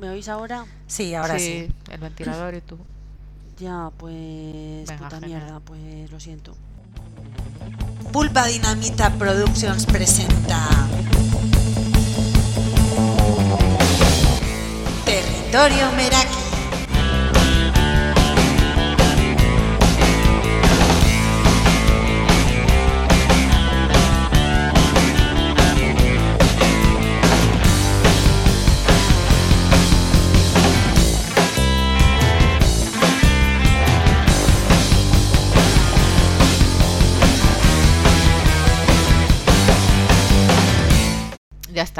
¿Me oís ahora? Sí, ahora sí. el ventilador y tú. Ya, pues. Venga, puta genial. mierda, pues lo siento. Pulpa Dinamita Productions presenta Territorio Meraki.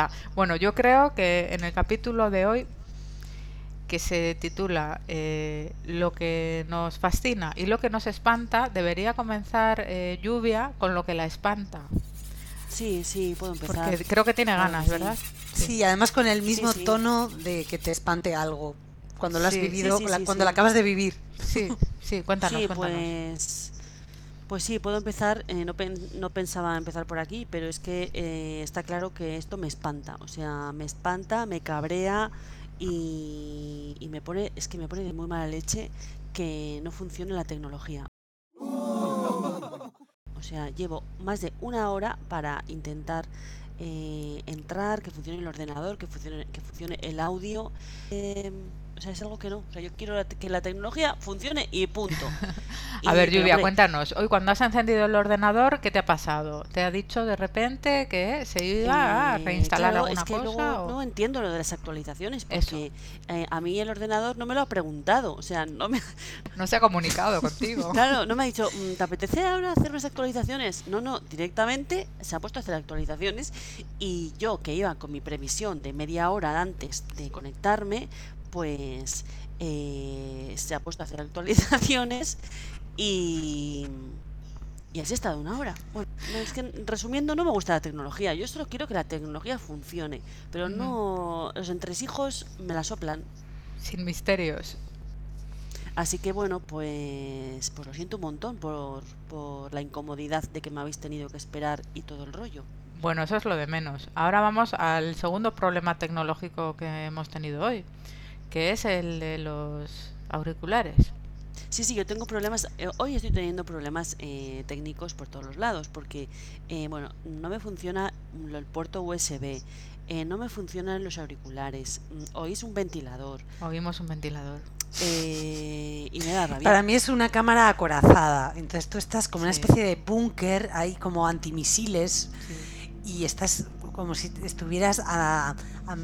Está. Bueno, yo creo que en el capítulo de hoy, que se titula eh, Lo que nos fascina y lo que nos espanta, debería comenzar eh, Lluvia con lo que la espanta. Sí, sí, puedo empezar. Porque creo que tiene Claro ganas, sí. ¿verdad? Sí, además con el mismo sí. tono de que te espante algo. Cuando lo has vivido, sí, la- sí, cuando sí. lo acabas de vivir. Sí, sí, cuéntanos, sí, cuéntanos. pues. Pues sí, puedo empezar. eh, no, pen- no pensaba empezar por aquí, pero es que eh, está claro que esto me espanta. O sea, me espanta, me cabrea y, me pone. Es que me pone de muy mala leche que no funcione la tecnología. O sea, llevo más de una hora para intentar eh, entrar, que funcione el ordenador, que funcione, que funcione el audio. eh, o sea, es algo que no. O sea, yo quiero que la tecnología funcione y punto. A Y- ver, Lluvia, hombre, cuéntanos. Hoy cuando has encendido el ordenador, ¿qué te ha pasado? ¿Te ha dicho de repente que se iba a eh, reinstalar claro, alguna es que cosa? luego o- no entiendo lo de las actualizaciones porque eh, a mí el ordenador no me lo ha preguntado, o sea, no me, No se ha comunicado contigo. claro, no me ha dicho, "Mm, ¿te apetece ahora hacer unas actualizaciones? No, no, directamente se ha puesto a hacer actualizaciones y yo que iba con mi previsión de media hora antes de conectarme, pues eh, se ha puesto a hacer actualizaciones y y así he estado una hora. Bueno, no, es que resumiendo, no me gusta la tecnología. Yo solo quiero que la tecnología funcione, pero no los entresijos me la soplan. Sin misterios. Así que bueno, pues, pues lo siento un montón por, por la incomodidad de que me habéis tenido que esperar y todo el rollo. Bueno, eso es lo de menos. Ahora vamos al segundo problema tecnológico que hemos tenido hoy, que es el de los auriculares. Sí, sí, yo tengo problemas. eh, hoy estoy teniendo problemas eh, técnicos por todos los lados, porque, eh, bueno, no me funciona el puerto USB, eh, no me funcionan los auriculares, mm, oís un ventilador, Oímos un ventilador. eh, y me da rabia. Para mí es una cámara acorazada. Entonces tú estás como una especie de búnker, ahí como antimisiles, Sí. y estás como si estuvieras a, a,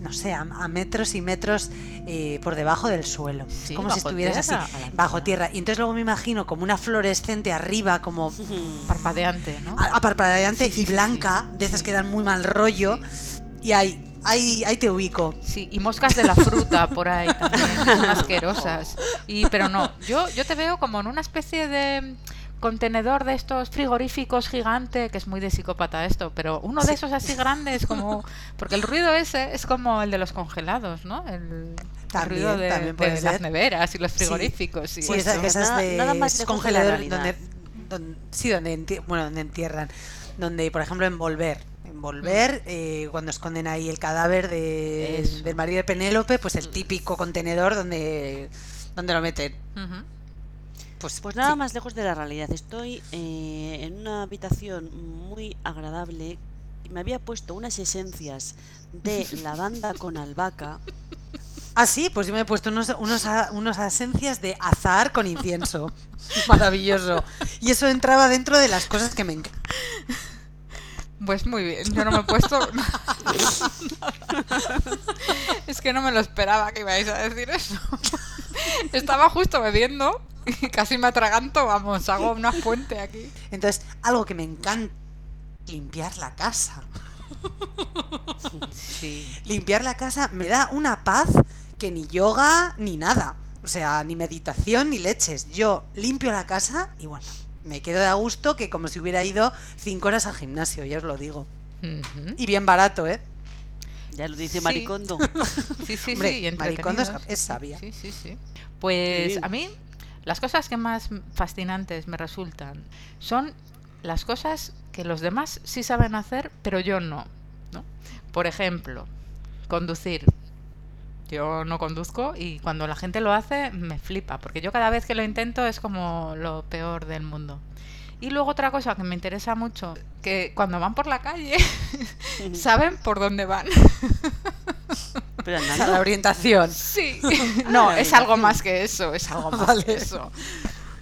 no sé, a, a metros y metros eh, por debajo del suelo. Sí, como si estuvieras tierra, así, bajo tierra. Y entonces luego me imagino como una fluorescente arriba, como Parpadeante, ¿no? a- sí, y blanca, de esas que dan muy mal rollo. Y ahí, ahí, ahí te ubico. Sí, y moscas de la fruta por ahí también, son asquerosas. Y, pero no, yo, yo te veo como en una especie de contenedor de estos frigoríficos gigante, que es muy de psicópata esto, pero uno de Sí. esos así grandes como... Porque el ruido ese es como el de los congelados, ¿no? El, ruido de, también puede de las ser. neveras y los frigoríficos. y Sí, Pues esa- no, esas nada- de nada más de la congelador donde, don- sí, donde enti- bueno, donde entierran, donde por ejemplo envolver, envolver eh, cuando esconden ahí el cadáver de, del marido de Penélope, pues el típico contenedor donde donde lo meten. Ujú. Pues, Pues nada sí. más lejos de la realidad. Estoy eh, en una habitación muy agradable. y Me había puesto unas esencias de lavanda con albahaca. Ah, sí, pues yo me he puesto unos unos a- unos esencias de azahar con incienso. Maravilloso. Y eso entraba dentro de las cosas que me encantan. Pues muy bien, yo no me he puesto. es que no me lo esperaba que ibais a decir eso. Estaba justo bebiendo casi me atraganto, vamos, hago una fuente aquí. Entonces, algo que me encanta limpiar la casa. Sí. Limpiar la casa me da una paz que ni yoga ni nada. O sea, ni meditación ni leches. Yo limpio la casa y bueno, me quedo de a gusto que como si hubiera ido cinco horas al gimnasio, ya os lo digo. Y bien barato, ¿eh? Ya lo dice Sí. Maricondo. Sí, sí, Hombre, sí, Maricondo es- es sabia. Sí, sí, sí. Pues a mí las cosas que más fascinantes me resultan son las cosas que los demás sí saben hacer, pero yo no. ¿no? Por ejemplo, conducir. Yo no conduzco y cuando la gente lo hace me flipa, porque yo cada vez que lo intento es como lo peor del mundo. Y luego otra cosa que me interesa mucho, que cuando van por la calle saben por dónde van. Pero O sea, andando. la orientación. Sí. Ah, No, la es algo más que eso, es algo más Vale. que eso.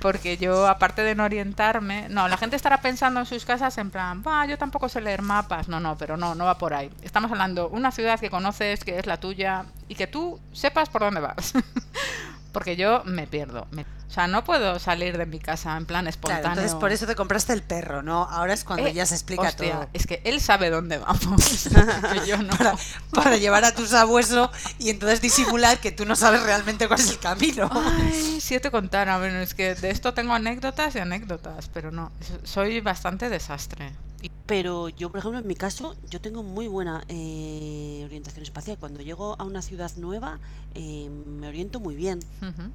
Porque yo, aparte de no orientarme, no, la gente estará pensando en sus casas en plan, va, yo tampoco sé leer mapas. No, no, pero no, no va por ahí. Estamos hablando una ciudad que conoces, que es la tuya, y que tú sepas por dónde vas. Porque yo me pierdo. me- O sea, no puedo salir de mi casa en plan espontáneo. Claro, entonces por eso te compraste el perro, ¿no? Ahora es cuando Eh, ya se explica hostia, todo. Es que él sabe dónde vamos. yo no. Para, para llevar a tu sabueso y entonces disimular que tú no sabes realmente cuál es el camino. Ay, si yo te contara, bueno, es que de esto tengo anécdotas y anécdotas, pero no, so- soy bastante desastre. Pero yo, por ejemplo, en mi caso, yo tengo muy buena eh, orientación espacial. Cuando llego a una ciudad nueva, eh, me oriento muy bien. Ujú.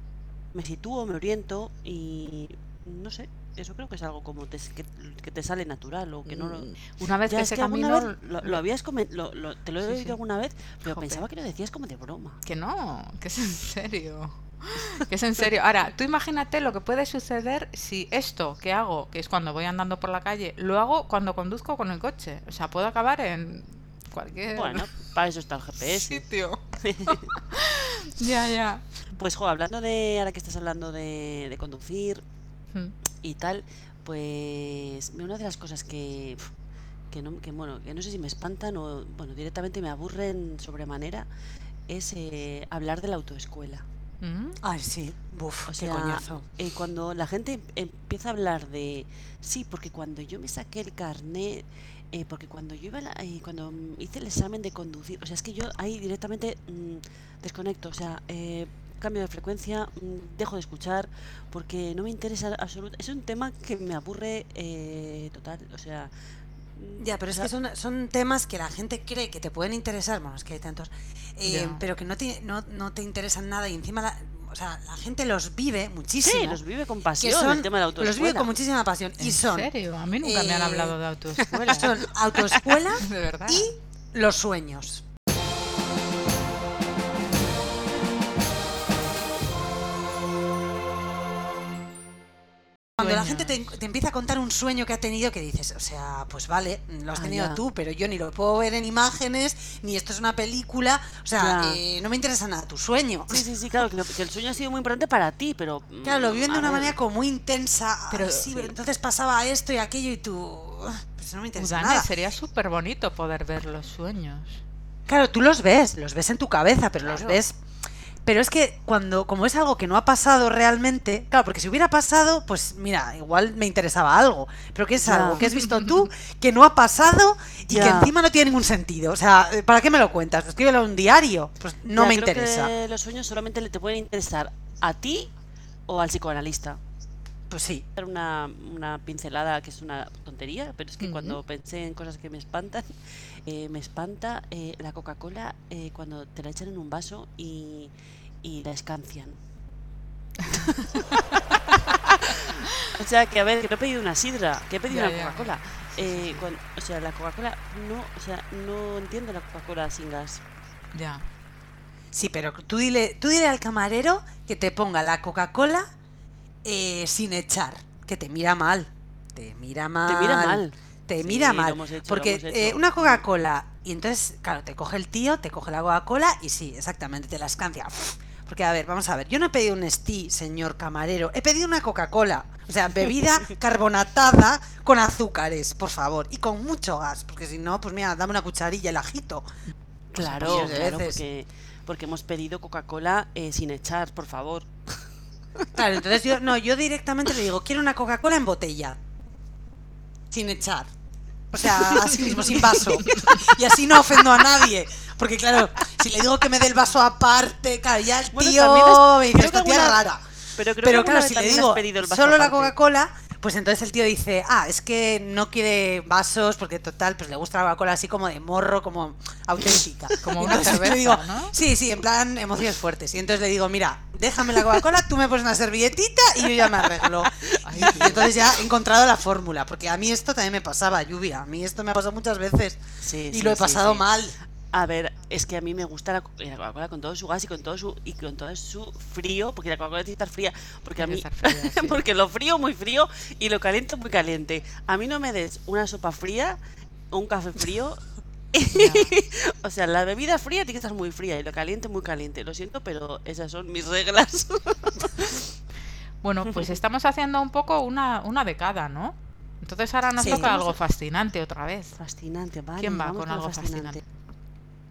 Me sitúo, me oriento y no sé, eso creo que es algo como te- que, que te sale natural o que no lo... Una vez Ya, que es ese que alguna camino... vez lo, lo habías comen- lo- lo- te lo he Sí, oído sí. alguna vez, pero Jope. pensaba que lo decías como de broma. Que no, que es en serio. Que es en serio. Ahora, tú imagínate lo que puede suceder si esto que hago, que es cuando voy andando por la calle, lo hago cuando conduzco con el coche. O sea, puedo acabar en cualquier Bueno, para eso está el GPS. sitio. ya, ya. Pues, jo, hablando de, ahora que estás hablando de, de conducir Mm. y tal, pues una de las cosas que, que, no, que, bueno, que no sé si me espantan o, bueno, directamente me aburren sobremanera es eh, hablar de la autoescuela. Mm. Ay, sí. Buf, O qué sea, coñazo. eh, cuando la gente em- empieza a hablar de, sí, porque cuando yo me saqué el carnet, eh, porque cuando yo iba la- eh, cuando hice el examen de conducir, o sea, es que yo ahí directamente mm, desconecto, o sea, eh, cambio de frecuencia, mm, dejo de escuchar, porque no me interesa absolutamente, es un tema que me aburre eh, total, o sea... Ya, pero es que son, son temas que la gente cree que te pueden interesar, bueno, es que hay tantos, eh, pero que no te, no, no te interesan nada y encima, la, o sea, la gente los vive muchísimo. Sí, los vive con pasión son- el tema de la los vive autoescuela. con muchísima pasión y ¿En son, serio? A mí nunca me han eh, hablado de autoescuela. son autoescuela de verdad. y los sueños. Cuando la gente te, empieza a contar un sueño que ha tenido, que dices, o sea, pues vale, lo has Ah, tenido ya. tú, pero yo ni lo puedo ver en imágenes, ni esto es una película, o sea, eh, no me interesa nada tu sueño. Sí, sí, sí, claro, que, el sueño ha sido muy importante para ti, pero... Claro, lo mm, viven a de una ver, manera como muy intensa. Pero- sí, sí. pero entonces pasaba esto y aquello y tú. Pues no me interesa Udane, nada. sería súper bonito poder ver los sueños. Claro, tú los ves, los ves en tu cabeza, pero los ves. Pero es que cuando, como es algo que no ha pasado realmente, claro, porque si hubiera pasado, pues mira, igual me interesaba algo. Pero que es algo que has visto tú, que no ha pasado y que encima no tiene ningún sentido. O sea, ¿para qué me lo cuentas? Escríbelo en un diario. Pues no me creo interesa. que los sueños solamente le te pueden interesar a ti o al psicoanalista. Pues sí. Una, una pincelada que es una tontería, pero es que cuando pensé en cosas que me espantan, eh, me espanta eh, la Coca-Cola eh, cuando te la echan en un vaso y, y la escancian. o sea, que a ver, que no he pedido una sidra, que he pedido Ya, una. Coca-Cola. Eh, o sea, la Coca-Cola no, o sea, no entiendo la Coca-Cola sin gas. Ya. Sí, pero tú dile, tú dile al camarero que te ponga la Coca-Cola eh, sin echar, que te mira mal. Te mira mal. Te mira mal. Te Sí, mira mal. hecho, porque eh, una Coca-Cola, y entonces, claro, te coge el tío, te coge la Coca-Cola y sí, exactamente, te la escancia. Porque, a ver, vamos a ver, yo no he pedido un Stee, señor camarero, he pedido una Coca-Cola. O sea, bebida carbonatada con azúcares, por favor, y con mucho gas, porque si no, pues mira, dame una cucharilla, el ajito. Claro, claro, porque hemos pedido Coca-Cola eh, sin echar, por favor. Claro, entonces yo, no, yo directamente le digo, quiero una Coca-Cola en botella. Sin echar. O sea, así mismo, sin vaso. Y así no ofendo a nadie. Porque claro, si le digo que me dé el vaso aparte, claro, ya el Bueno, tío has- me dice, que esta tía es alguna- rara. Pero creo que Pero alguna claro, si le digo solo la. Coca-Cola, pues entonces el tío dice, ah, es que no quiere vasos porque total, pues le gusta la Coca-Cola así como de morro, como auténtica. Como una entonces cerveza, digo, ¿no? Sí, sí, en plan emociones fuertes. Y entonces le digo, mira, déjame la Coca-Cola, tú me pones una servilletita y yo ya me arreglo. Ay, y entonces ya he encontrado la fórmula, porque a mí esto también me pasaba, lluvia. A mí esto me ha pasado muchas veces Sí, y sí, lo he sí, pasado sí. mal. A ver, es que a mí me gusta la, Co- la Coca-Cola con todo su gas y con todo su y con todo su frío, porque la Coca-Cola tiene que estar fría, porque a mí fría, sí. porque lo frío muy frío y lo caliente muy caliente. A mí no me des una sopa fría o un café frío. o sea, la bebida fría tiene que estar muy fría y lo caliente muy caliente. Lo siento, pero esas son mis reglas. Bueno, pues estamos haciendo un poco una, una decada, ¿no? Entonces ahora nos Sí. toca algo fascinante otra vez. fascinante, vale. ¿Quién va con algo fascinante?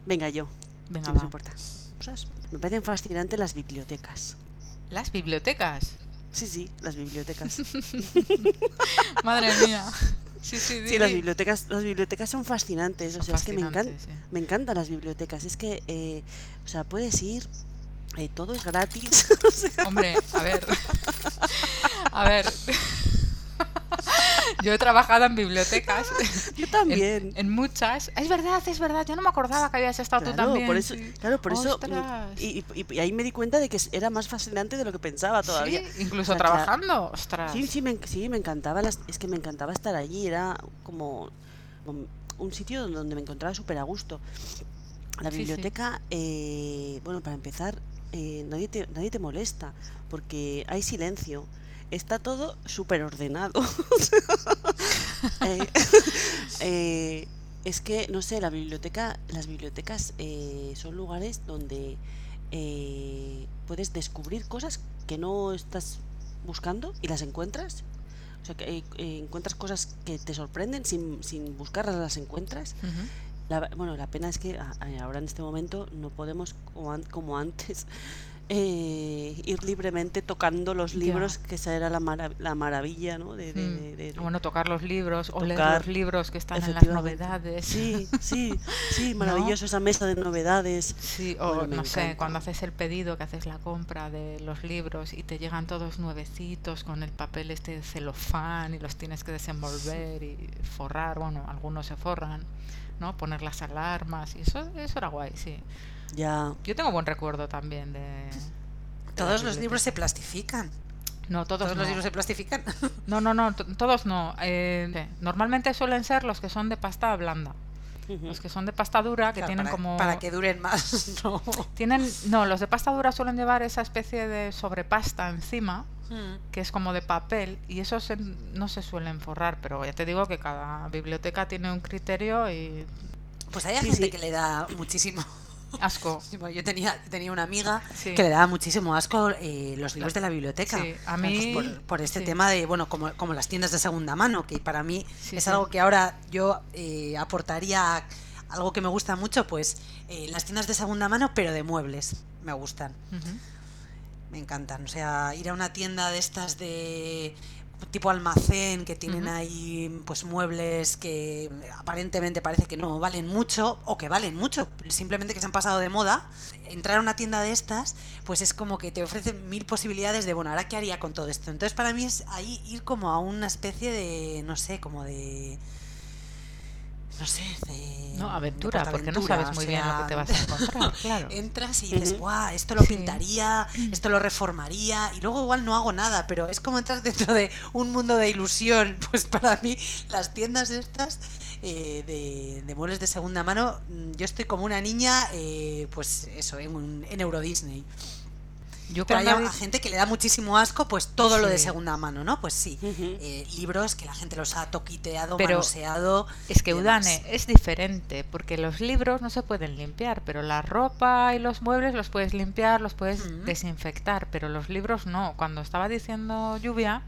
Venga, yo. Venga, no va. importa. Me parecen fascinantes las bibliotecas. Las bibliotecas. Sí, sí, las bibliotecas. Madre mía. Sí, sí, Sí, las bibliotecas, las bibliotecas son fascinantes. O sea, es que me, encan- sí. me encantan las bibliotecas. Es que, eh, o sea, puedes ir, eh, todo es gratis. Hombre, a ver. A ver. Yo he trabajado en bibliotecas. yo también. en muchas. Es verdad, es verdad. Yo no me acordaba que habías estado tú Claro, también. por eso, sí. claro, por eso. Y, y- y ahí me di cuenta de que era más fascinante de lo que pensaba todavía. Sí, incluso O sea, trabajando. Ostras. Sí, sí, me, sí, me encantaba, las, es que me encantaba estar allí, era como, un sitio donde me encontraba súper a gusto. La Sí, sí. biblioteca, eh, bueno, para empezar, eh, nadie, te, nadie te molesta, porque hay silencio, está todo súper ordenado. Eh, eh, es que, no sé, la biblioteca, las bibliotecas eh, son lugares donde eh, puedes descubrir cosas que no estás buscando y las encuentras. O sea, que encuentras cosas que te sorprenden sin, sin buscarlas, las encuentras. La, bueno, la pena es que ahora en este momento no podemos, como, como antes, eh, ir libremente tocando los Ya. libros, que esa era la, mara- la maravilla, ¿no? De, de- Mm. de- de- Bueno, tocar los libros o leer Tocar, los libros que están en las novedades. Sí, sí, sí, ¿No? maravilloso esa mesa de novedades. Sí, o Bueno, no sé, encanta. cuando haces el pedido, que haces la compra de los libros y te llegan todos nuevecitos con el papel este de celofán y los tienes que desenvolver y forrar, bueno, algunos se forran, ¿no? Poner las alarmas y eso, eso era guay, sí. Ya, Yo tengo buen recuerdo también de... de Todos los libros se plastifican. No, todos, Todos no. los libros se plastifican. No, no, no, to- todos no. Eh, sí, normalmente suelen ser los que son de pasta blanda. Los que son de pasta dura, que Claro, tienen para, como... para que duren más. ¿no? Tienen, no, los de pasta dura suelen llevar esa especie de sobrepasta encima, Mm. que es como de papel, y esos se- no se suelen forrar, pero ya te digo que cada biblioteca tiene un criterio y Pues hay Sí, gente sí. que le da muchísimo. Asco. Yo tenía, tenía una amiga Sí. que le daba muchísimo asco eh, los libros de la biblioteca. Sí, a Pues mí- por, por este sí. tema de, bueno, como, como las tiendas de segunda mano, que para mí es algo que ahora yo eh, aportaría algo que me gusta mucho, pues eh, las tiendas de segunda mano, pero de muebles. Me gustan. Me encantan. O sea, ir a una tienda de estas de tipo almacén que tienen ahí pues muebles que aparentemente parece que no valen mucho o que valen mucho, simplemente que se han pasado de moda. Entrar a una tienda de estas, pues es como que te ofrecen mil posibilidades de, bueno, ahora qué haría con todo esto. Entonces para mí es ahí ir como a una especie de, no sé, como de... No sé, de... No, de aventura, porque no sabes muy o bien lo que te vas a encontrar, claro. Entras y dices, guau, esto lo Sí. pintaría, esto lo reformaría, y luego igual no hago nada, pero es como entrar dentro de un mundo de ilusión. Pues para mí, las tiendas estas eh, de, de muebles de segunda mano, mm, yo estoy como una niña, eh, pues eso, en, un- en Euro Disney. Yo Pero hay gente que le da muchísimo asco, pues todo lo de segunda mano, ¿no? Pues sí, eh, libros que la gente los ha toquiteado, Pero manoseado. Es que. Udane es diferente, porque los libros no se pueden limpiar, pero la ropa y los muebles los puedes limpiar, los puedes desinfectar, pero los libros no. Cuando estaba diciendo lluvia,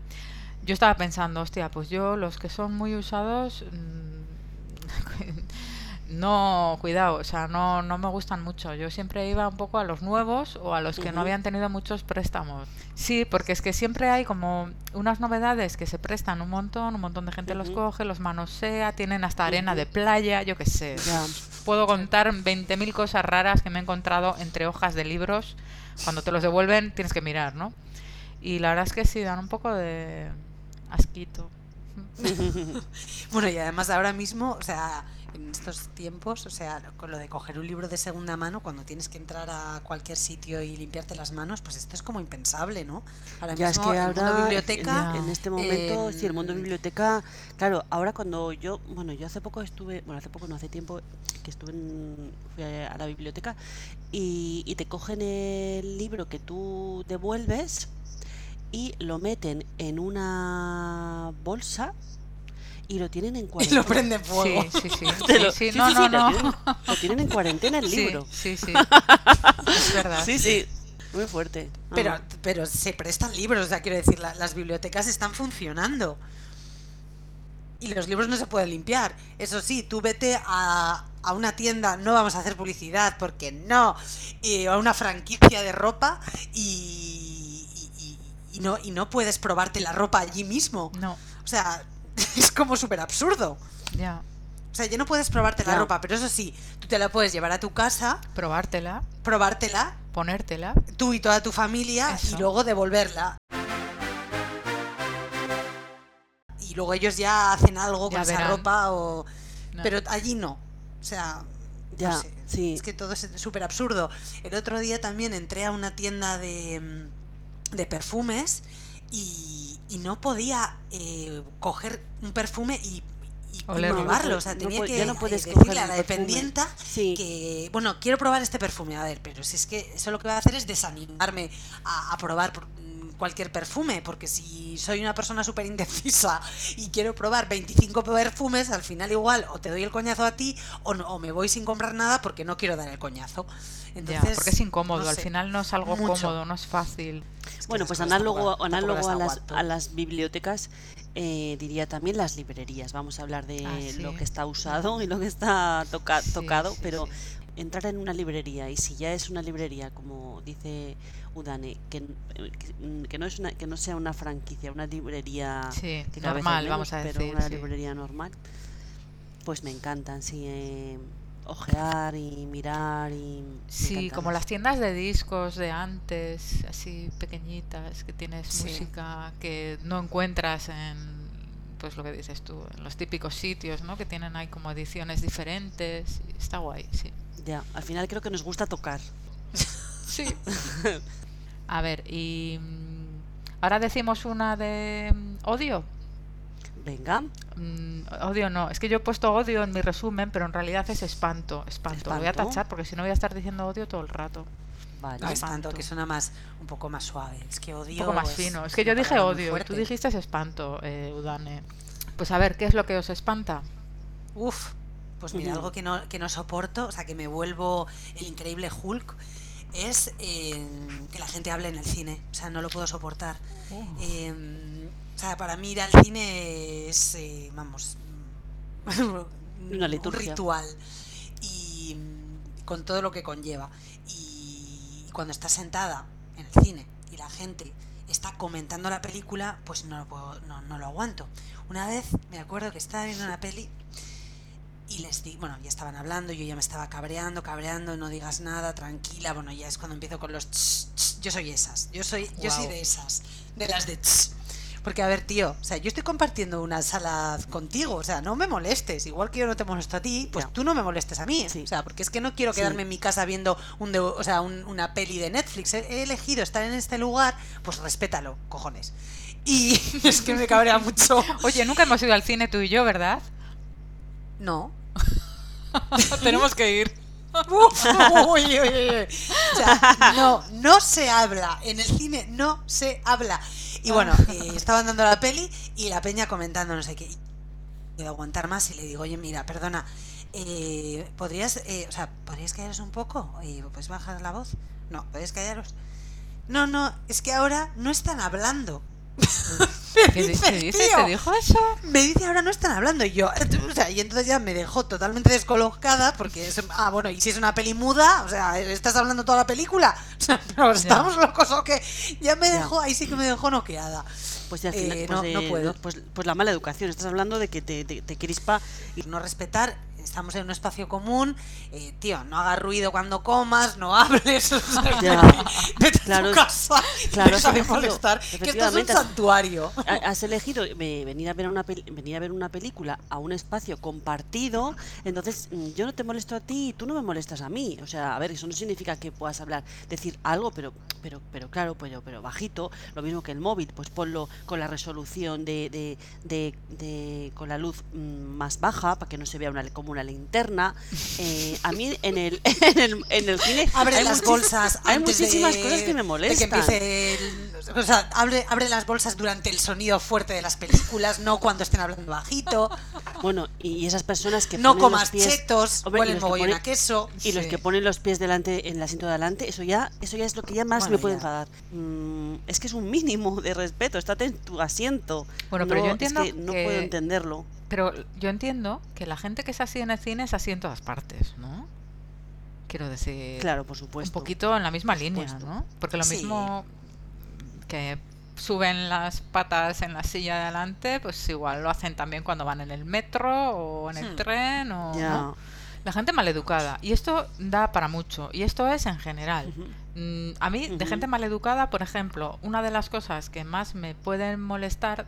yo estaba pensando, hostia, pues yo los que son muy usados, mm, no, cuidado, o sea, no, no me gustan mucho. Yo siempre iba un poco a los nuevos o a los que no habían tenido muchos préstamos. Sí, porque es que siempre hay como unas novedades que se prestan un montón, un montón de gente los coge, los manosea, tienen hasta arena de playa, yo qué sé. Puedo contar 20.000 cosas raras que me he encontrado entre hojas de libros. Cuando te los devuelven tienes que mirar, ¿no? Y la verdad es que sí, dan un poco de asquito. Bueno, y además ahora mismo, o sea, en estos tiempos, o sea, con lo de coger un libro de segunda mano, cuando tienes que entrar a cualquier sitio y limpiarte las manos, pues esto es como impensable, ¿no? Ahora ya mismo, es que ahora, el mundo biblioteca, en, este momento, sí, el mundo biblioteca, claro, ahora cuando yo, bueno, yo hace poco estuve, bueno, hace poco, no hace tiempo, que estuve en, fui a la biblioteca y, y te cogen el libro que tú devuelves y lo meten en una bolsa y lo tienen en cuarentena. Y lo prenden fuego. Sí, sí, sí. lo, sí, no, no, no. Lo, tienen, lo, tienen, en cuarentena el libro. Sí, sí. es verdad. Sí, sí. Muy fuerte. Pero, ah. pero se prestan libros, o sea, quiero decir, la, las bibliotecas están funcionando. Y los libros no se pueden limpiar. Eso sí, tú vete a, a una tienda, no vamos a hacer publicidad porque no, y a una franquicia de ropa y, y, y, no, y no puedes probarte la ropa allí mismo. No. O sea, es como súper absurdo. Ya. O sea, ya no puedes probarte la ropa, pero eso sí, tú te la puedes llevar a tu casa. Probártela. Probártela. Ponértela. Tú y toda tu familia Eso. y luego devolverla. Y luego ellos ya hacen algo Ya con esa ropa o... No. Pero allí no. O sea, Ya, no sé, sí. es que todo es súper absurdo. El otro día también entré a una tienda de, mm, de perfumes y, y no podía eh, coger un perfume y, y- probarlo. O sea, tenía que no puedes decirle a la dependienta Sí. que, bueno, quiero probar este perfume. A ver, pero si es que eso lo que va a hacer es desanimarme a, a probar por- cualquier perfume, porque si soy una persona súper indecisa y quiero probar 25 perfumes, al final igual o te doy el coñazo a ti o, no- o me voy sin comprar nada porque no quiero dar el coñazo. Ya, Entonces, porque es incómodo, no al sé, final no es algo mucho. cómodo, no es fácil. es que Bueno, pues análogo, tampoco- tampoco análogo a, las a bibliotecas, eh, diría también las librerías. Vamos a hablar de Ah, sí. lo que está usado y lo que está toca- Sí, tocado, sí, pero sí. Entrar en una librería y si ya es una librería, como dice Udane, que, que, que no es una, que no sea una franquicia, una librería Sí, normal, menos, vamos a pero decir, una sí. librería normal, pues me encantan, sí, eh, ojear y mirar y Sí, como las tiendas de discos de antes, así pequeñitas, que tienes Sí. música que no encuentras en, pues lo que dices tú, en los típicos sitios, ¿no? Que tienen ahí como ediciones diferentes. Está guay, sí. Ya, al final creo que nos gusta tocar. Sí. A ver, y mm, ahora decimos una de mm, odio. Venga, Mm, odio no, es que yo he puesto odio en mi resumen, pero en realidad es espanto, espanto. Lo voy a ¿Espanto? tachar porque si no voy a estar diciendo odio todo el rato. vale. No espanto. que suena más, un poco más suave. Es que odio. Un poco más es- fino. Es que yo dije odio, tú dijiste espanto, eh, Udane. Pues a ver, ¿qué es lo que os espanta? Uf, pues mira, algo que no, que no soporto, o sea, que me vuelvo el increíble Hulk, es eh, que la gente hable en el cine. O sea, no lo puedo soportar. Eh, o sea, para mí ir al cine es, eh, vamos, Una un ritual. Y con todo lo que conlleva. Y cuando estás sentada en el cine y la gente está comentando la película, pues no lo, puedo, no, no lo aguanto. Una vez me acuerdo que estaba viendo una peli y les di, bueno, ya estaban hablando, yo ya me estaba cabreando, cabreando, no digas nada, tranquila, bueno, ya es cuando empiezo con los tss, tss, yo soy esas, yo soy, yo soy de esas, de las de tss. Porque a ver, tío, o sea, yo estoy compartiendo una sala contigo, o sea, no me molestes, igual que yo no te molesto a ti, pues tú no me molestes a mí, Sí. o sea, porque es que no quiero Sí. quedarme en mi casa viendo un, de- o sea, un- una peli de Netflix, he elegido estar en este lugar, pues respétalo, cojones. Y es que me cabrea mucho. Oye, nunca hemos ido al cine tú y yo, ¿verdad? No, Tenemos que ir. Uf, uy, uy, uy, uy. O sea, no, no se habla. En el cine no se habla. Y bueno, eh, estaban dando la peli y la peña comentando no sé qué. Y puedo aguantar más y le digo, oye, mira, perdona, eh, ¿podrías, eh, o sea, ¿podrías callaros un poco? Y ¿Puedes bajar la voz? No, ¿podrías callaros? No, no, es que ahora no están hablando. ¿Qué, dices? ¿Te dijo eso? Me dice ahora no están hablando y yo, o sea, y entonces ya me dejó totalmente descolocada porque es, ah, bueno, y si es una peli muda, o sea, ¿estás hablando toda la película? O sea, pero estamos locos o qué, ya me Ya. dejó, ahí sí que me dejó noqueada. Pues ya al final, Eh, pues, no- no puedo. Pues, pues la mala educación. Estás hablando de que te, te, te crispa Y no respetar, estamos en un espacio común, eh, tío, no hagas ruido cuando comas, no hables, o sea, Ya. vete Claro, a tu casa, claro, deja de molestar, que esto es un has- santuario. Ha- Has elegido eh, venir a ver una venir a ver una película a un espacio compartido, entonces mm, yo no te molesto a ti y tú no me molestas a mí. O sea, a ver, eso no significa que puedas hablar, decir algo, pero pero pero claro, pero pero bajito, lo mismo que el móvil, pues ponlo con la resolución de, de, de- de- con la luz mm, más baja para que no se vea una, como una linterna. Eh, a mí en el en el, en el cine Abre hay las bolsas hay muchísimas de- cosas que me de molestan. que empiece el- o sea, abre, abre las bolsas durante el sonido fuerte de las películas, no cuando estén hablando bajito. Bueno, y esas personas que No ponen los comas pies- chetos, Hombre, huelen los que mogollón ponen- a queso. Y los Sí. que ponen los pies delante en el asiento de adelante, eso ya, eso ya es lo que ya más Bueno, me puede ya. enfadar. Mm, es que es un mínimo de respeto, estate en tu asiento. Bueno, pero yo No, entiendo es que no que- puedo entenderlo. Pero yo entiendo que la gente que es así en el cine es así en todas partes, ¿no? Quiero decir, Claro, por un supuesto. poquito en la misma línea, supuesto. ¿no? Porque lo Sí. mismo que suben las patas en la silla de adelante, pues igual lo hacen también cuando van en el metro o en el Hmm. tren o. ¿no? la gente maleducada y esto da para mucho y esto es en general. Mm, A mí, de gente maleducada, por ejemplo, una de las cosas que más me pueden molestar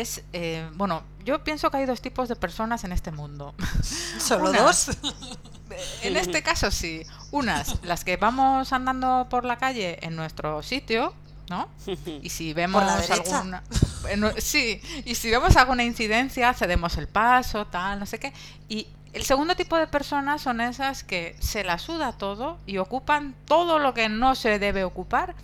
es, eh, bueno, yo pienso que hay dos tipos de personas en este mundo. ¿Solo Una. dos? en este caso sí. Unas, las que vamos andando por la calle en nuestro sitio, ¿no? Y si vemos alguna... en nue- Sí, y si vemos alguna incidencia, cedemos el paso, tal, no sé qué. Y el segundo tipo de personas son esas que se la suda todo y ocupan todo lo que no se debe ocupar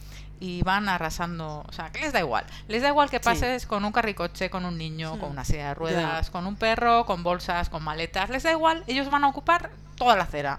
y van arrasando, o sea, que les da igual. Les da igual que Sí. pases con un carricoche, con un niño, con una silla de ruedas, con un perro, con bolsas, con maletas, les da igual, ellos van a ocupar toda la acera.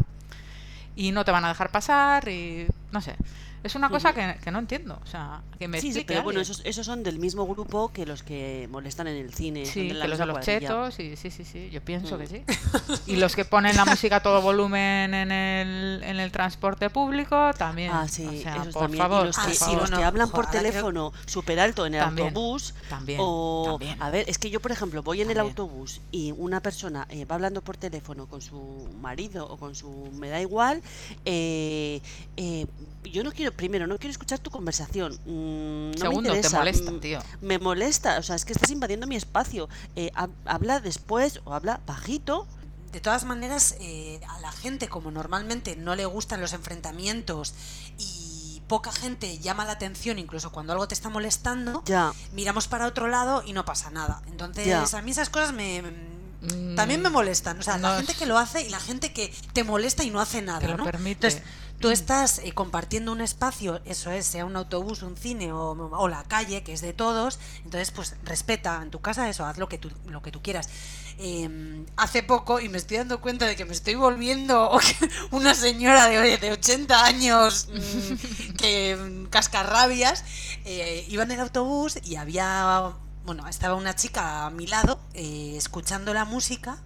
Y no te van a dejar pasar y no sé. Es una cosa que, que no entiendo, o sea, que me Sí, sí, explique pero bueno, esos, esos son del mismo grupo que los que molestan en el cine. son Sí, de la que los de los cuadrilla. chetos, y, sí, sí, sí, yo pienso Mm. que sí. Y los que ponen la música a todo volumen en el, en el transporte público también. Ah, sí, o sea, esos por también. favor, y los, que, Ah, sí, y hablan por joder, creo- teléfono súper alto en el También, autobús. también, o, también. a ver, es que yo, por ejemplo, voy en el autobús y una persona eh, va hablando por teléfono con su marido o con su. me da igual. eh, eh, yo no quiero, primero, no quiero escuchar tu conversación. mm, no Segundo, me te interesa, molesta, mm, tío. Me molesta, o sea, es que estás invadiendo mi espacio. Eh, hab- habla después o habla bajito. De todas maneras, eh, a la gente, como normalmente no le gustan los enfrentamientos y poca gente llama la atención, incluso cuando algo te está molestando, Ya. miramos para otro lado y no pasa nada. Entonces, Ya. a mí esas cosas me. Mm, También me molestan, o sea, la gente que lo hace y la gente que te molesta y no hace nada, Que lo ¿no? permite. Entonces, tú estás eh, compartiendo un espacio, eso es, sea un autobús, un cine o, o la calle, que es de todos, entonces pues respeta en tu casa eso, haz lo que tú, lo que tú quieras. Eh, hace poco, y me estoy dando cuenta de que me estoy volviendo una señora de, de 80 años mm, que mm, cascarrabias, eh, iba en el autobús y había, bueno, estaba una chica a mi lado eh, escuchando la música.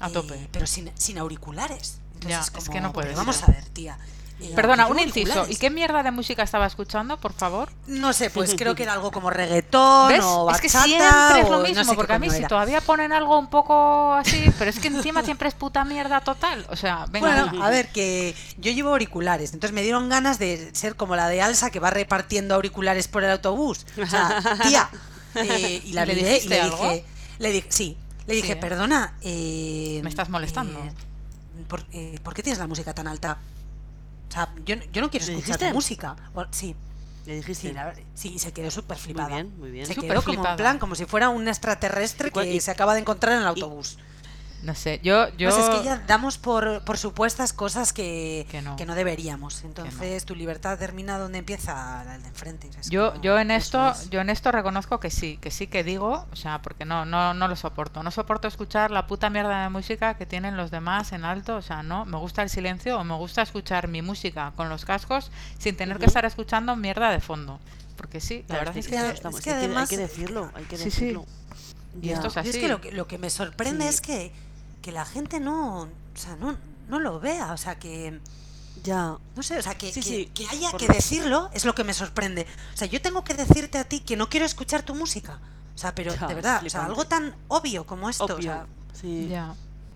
A eh, tope. pero sin, sin auriculares. Entonces, Ya, es como, que no puede pero Vamos a ver, tía. eh, Perdona, ¿llevo un inciso. ¿Y qué mierda de música estaba escuchando, por favor? No sé, pues creo que era algo como reggaetón ¿Ves? o es que bachata siempre es lo o no mismo, sé porque a mí si todavía ponen algo un poco así, pero es que encima siempre es puta mierda total. O sea, venga, Bueno, a ver, que yo llevo auriculares, entonces me dieron ganas de ser como la de Alsa que va repartiendo auriculares por el autobús. O sea, tía, eh, y la ¿Le miré y dijiste le algo? dije, le dije, sí, le dije, ¿eh? perdona, eh, Me estás molestando. eh, ¿por, eh, ¿por qué tienes la música tan alta? O sea, yo, yo no quiero ¿Le escuchar dijiste? tu música. O- sí, Le dijiste. sí, la verdad- sí, se quedó súper flipada. Muy bien, muy bien. Se quedó como flipada. en plan, como si fuera un extraterrestre ¿Y cuál- que y- se acaba de encontrar en el autobús. No sé, yo... yo... No sé, es que ya damos por, por supuestas cosas que, Que no. deberíamos. Entonces, tu libertad termina donde empieza la de enfrente. Es Yo, como- yo en esto, es. yo en esto reconozco que sí, que sí que digo, o sea, porque no, no, no lo soporto. No soporto escuchar la puta mierda de música que tienen los demás en alto, o sea, no, me gusta el silencio o me gusta escuchar mi música con los cascos sin tener que estar escuchando mierda de fondo. Porque sí, la verdad es que que... estamos- es que hay que- además- hay que decirlo, hay que Sí, sí. decirlo. Y Ya. esto es Yo es así. que lo, que lo que me sorprende Sí. es que, que la gente no, o sea, no, no lo vea. O sea, que, Ya. no sé, o sea, que, Sí, que- sí, que haya por que lo- decirlo es lo que me sorprende. O sea, yo tengo que decirte a ti que no quiero escuchar tu música. O sea, pero Ya, de verdad, o sea, algo tan obvio como esto. o sea, Sí. Ya.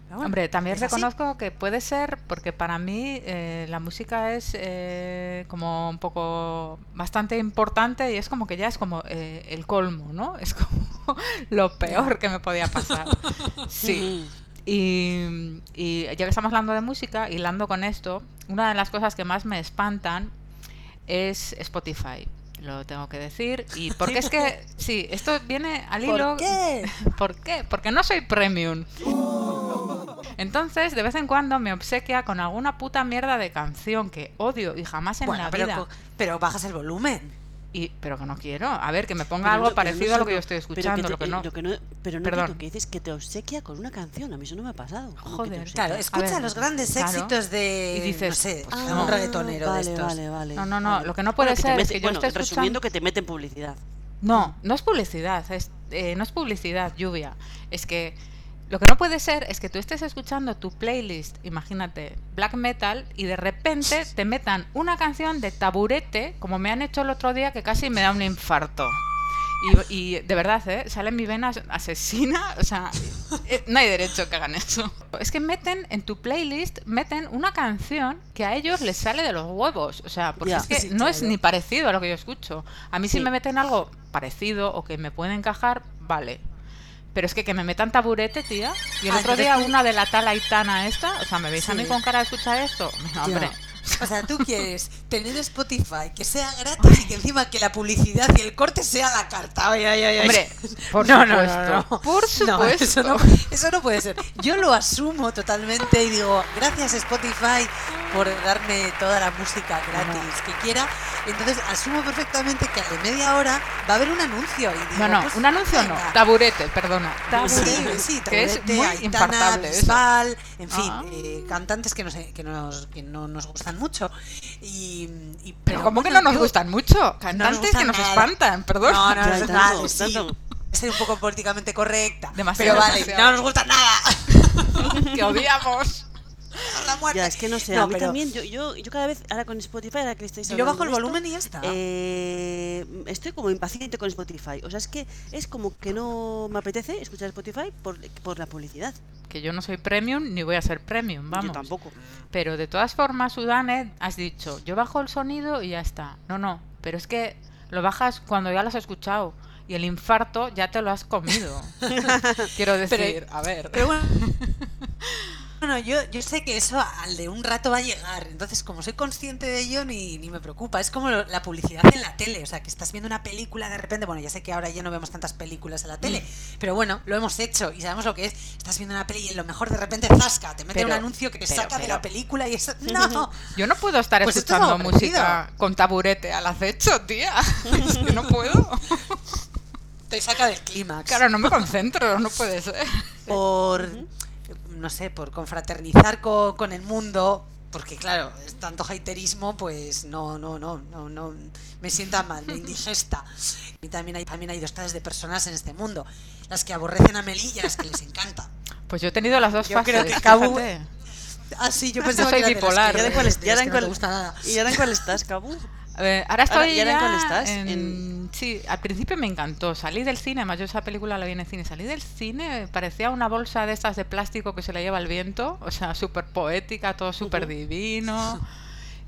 Bueno, Hombre, también así. reconozco que puede ser, porque para mí eh, la música es eh, como un poco bastante importante y es como que ya es como eh, el colmo, ¿no? Es como lo peor que me podía pasar. Sí. Y, y ya que estamos hablando de música, hilando con esto, una de las cosas que más me espantan es Spotify. Lo tengo que decir. Y porque es que, sí, esto viene al hilo. ¿Por qué? ¿Por qué? Porque no soy premium. Entonces, de vez en cuando me obsequia con alguna puta mierda de canción que odio y jamás en Bueno, la pero, vida. pero bajas el volumen. Y, pero que no quiero. A ver, que me ponga Pero algo no- pero no parecido a lo que yo estoy pero que escuchando. te- lo que eh, no. lo que no- pero no Perdón. entiendo que dices que te obsequia con una canción. A mí eso no me ha pasado. ¿Cómo que te Joder. Claro, escucha ver, los grandes claro. éxitos de. Y dices, no sé, pues de no. un reggaetonero vale, de estos. Vale, vale. No, no, no, vale. lo que no puede Bueno, te ser es que yo bueno, esté resumiendo escuchando- que te meten publicidad. No, no es publicidad, es, eh, no es publicidad, lluvia. Es que lo que no puede ser es que tú estés escuchando tu playlist, imagínate, black metal, y de repente te metan una canción de taburete, como me han hecho el otro día, que casi me da un infarto. Y, y de verdad, ¿eh? sale en mi vena asesina, o sea, eh, no hay derecho que hagan eso. Es que meten en tu playlist, meten una canción que a ellos les sale de los huevos, o sea, porque es que Sí, no es ni parecido a lo que yo escucho. A mí si Sí. me meten algo parecido o que me puede encajar, vale. Pero es que que me metan taburete, tía. Y el Ah, otro día una de la tal Aitana esta, o sea, ¿me veis a mí con cara de escuchar esto? Hombre, O sea, tú quieres tener Spotify que sea gratis y que encima que la publicidad y el corte sea la carta. Ay, ay, hombre, por no, no, supuesto. no, no. Por supuesto. eso, no, eso no puede ser. Yo lo asumo totalmente y digo, gracias Spotify por darme toda la música gratis que quiera. Entonces asumo perfectamente que a de media hora va a haber un anuncio. Y digo, No, no, pues, un anuncio no, taburete, perdona. Sí, Taburete, sí, que es Taburete, muy Aitana. Bisbal, en fin, Ah. eh, cantantes que, no sé, que, nos, que no nos gustan mucho. Y, y- Pero ¿cómo que no nos gustan mucho? Cantantes gustan que nos nada. espantan, perdón. No, no, Ya, no, tanto, vale, sí. Soy un poco políticamente correcta. Demasiado, pero vale, demasiado. no nos gusta nada. que odiamos. La muerte. Ya, es que no sé. No, a mí pero también, yo, yo, yo cada vez, ahora con Spotify, ahora que estáis Yo bajo el esto, volumen y ya está. eh, estoy como impaciente con Spotify. O sea, es que es como que no me apetece escuchar Spotify por, por la publicidad. Que yo no soy premium ni voy a ser premium, vamos. Yo tampoco. Pero de todas formas, Sudane, has dicho, yo bajo el sonido y ya está. No, no, pero es que lo bajas cuando ya lo has escuchado y el infarto ya te lo has comido. Quiero decir, a ver. Pero bueno. Bueno, yo, yo sé que eso al de un rato va a llegar, entonces como soy consciente de ello ni, ni me preocupa, es como lo- la publicidad en la tele, o sea, que estás viendo una película de repente, bueno, ya sé que ahora ya no vemos tantas películas en la tele, Mm. pero bueno, lo hemos hecho y sabemos lo que es, estás viendo una peli y en lo mejor de repente zasca, te mete Pero- un anuncio que te pero- saca de la película y eso, no, Yo no puedo estar Pues es escuchando música con taburete al acecho, tía. Es que no puedo. te saca del clímax. Claro, no me concentro, no puede ser. por, no sé, por confraternizar co- con, el mundo, porque claro, es tanto haterismo, pues no, no, no, no, no, me sienta mal, me indigesta. Y también hay, también hay dos clases de personas en este mundo, las que aborrecen a Meli y las que les encanta. Pues yo he tenido las dos Yo fases. creo que Cabu-. Ah, sí, yo Yo pensaba soy que de las bipolar. que- ¿Y ahora en cuál, es- de y ahora las en que no te cuál- gusta nada. ¿Y ahora en cuál estás, Cabu? A ver, ahora estoy Ahora- ¿y ahora en ya cuál estás? en- En- Sí, al principio me encantó. Salí del cine, además yo esa película la vi en el cine. Salí del cine, parecía una bolsa de estas de plástico que se la lleva el viento. O sea, súper poética, todo súper divino.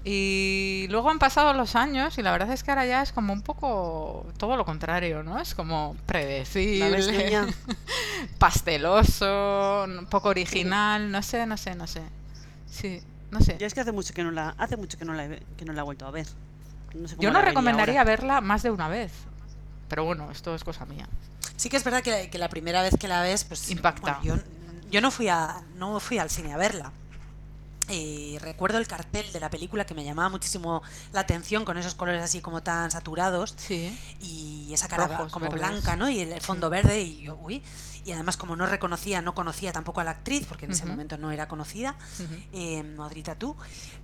Y luego han pasado los años y la verdad es que ahora ya es como un poco todo lo contrario, ¿no? Es como ¿La ves, predecible, pasteloso, un poco original, no sé, no sé, no sé. Sí, no sé. Yo es que hace mucho que no la, hace mucho que no la, he, que no la he vuelto a ver. No sé cómo Yo no la recomendaría ahora. verla más de una vez. Pero bueno, esto es cosa mía. Sí que es verdad que, que la primera vez que la ves, pues Impacta. bueno, yo, yo no fui a no fui al cine a verla. Eh, recuerdo el cartel de la película que me llamaba muchísimo la atención con esos colores así como tan saturados Sí. y esa cara Rojos, como blanca, ¿no? Y el, el fondo verde y yo, uy. Y además como no reconocía, no conocía tampoco a la actriz porque en ese momento no era conocida, Ujú. eh, Madrita tú.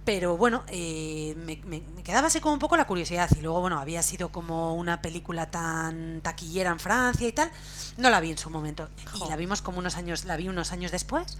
Pero bueno, eh, me, me- me quedaba así como un poco la curiosidad. Y luego, bueno, había sido como una película tan taquillera en Francia y tal. No la vi en su momento. Jo. Y la vimos como unos años, la vi unos años después.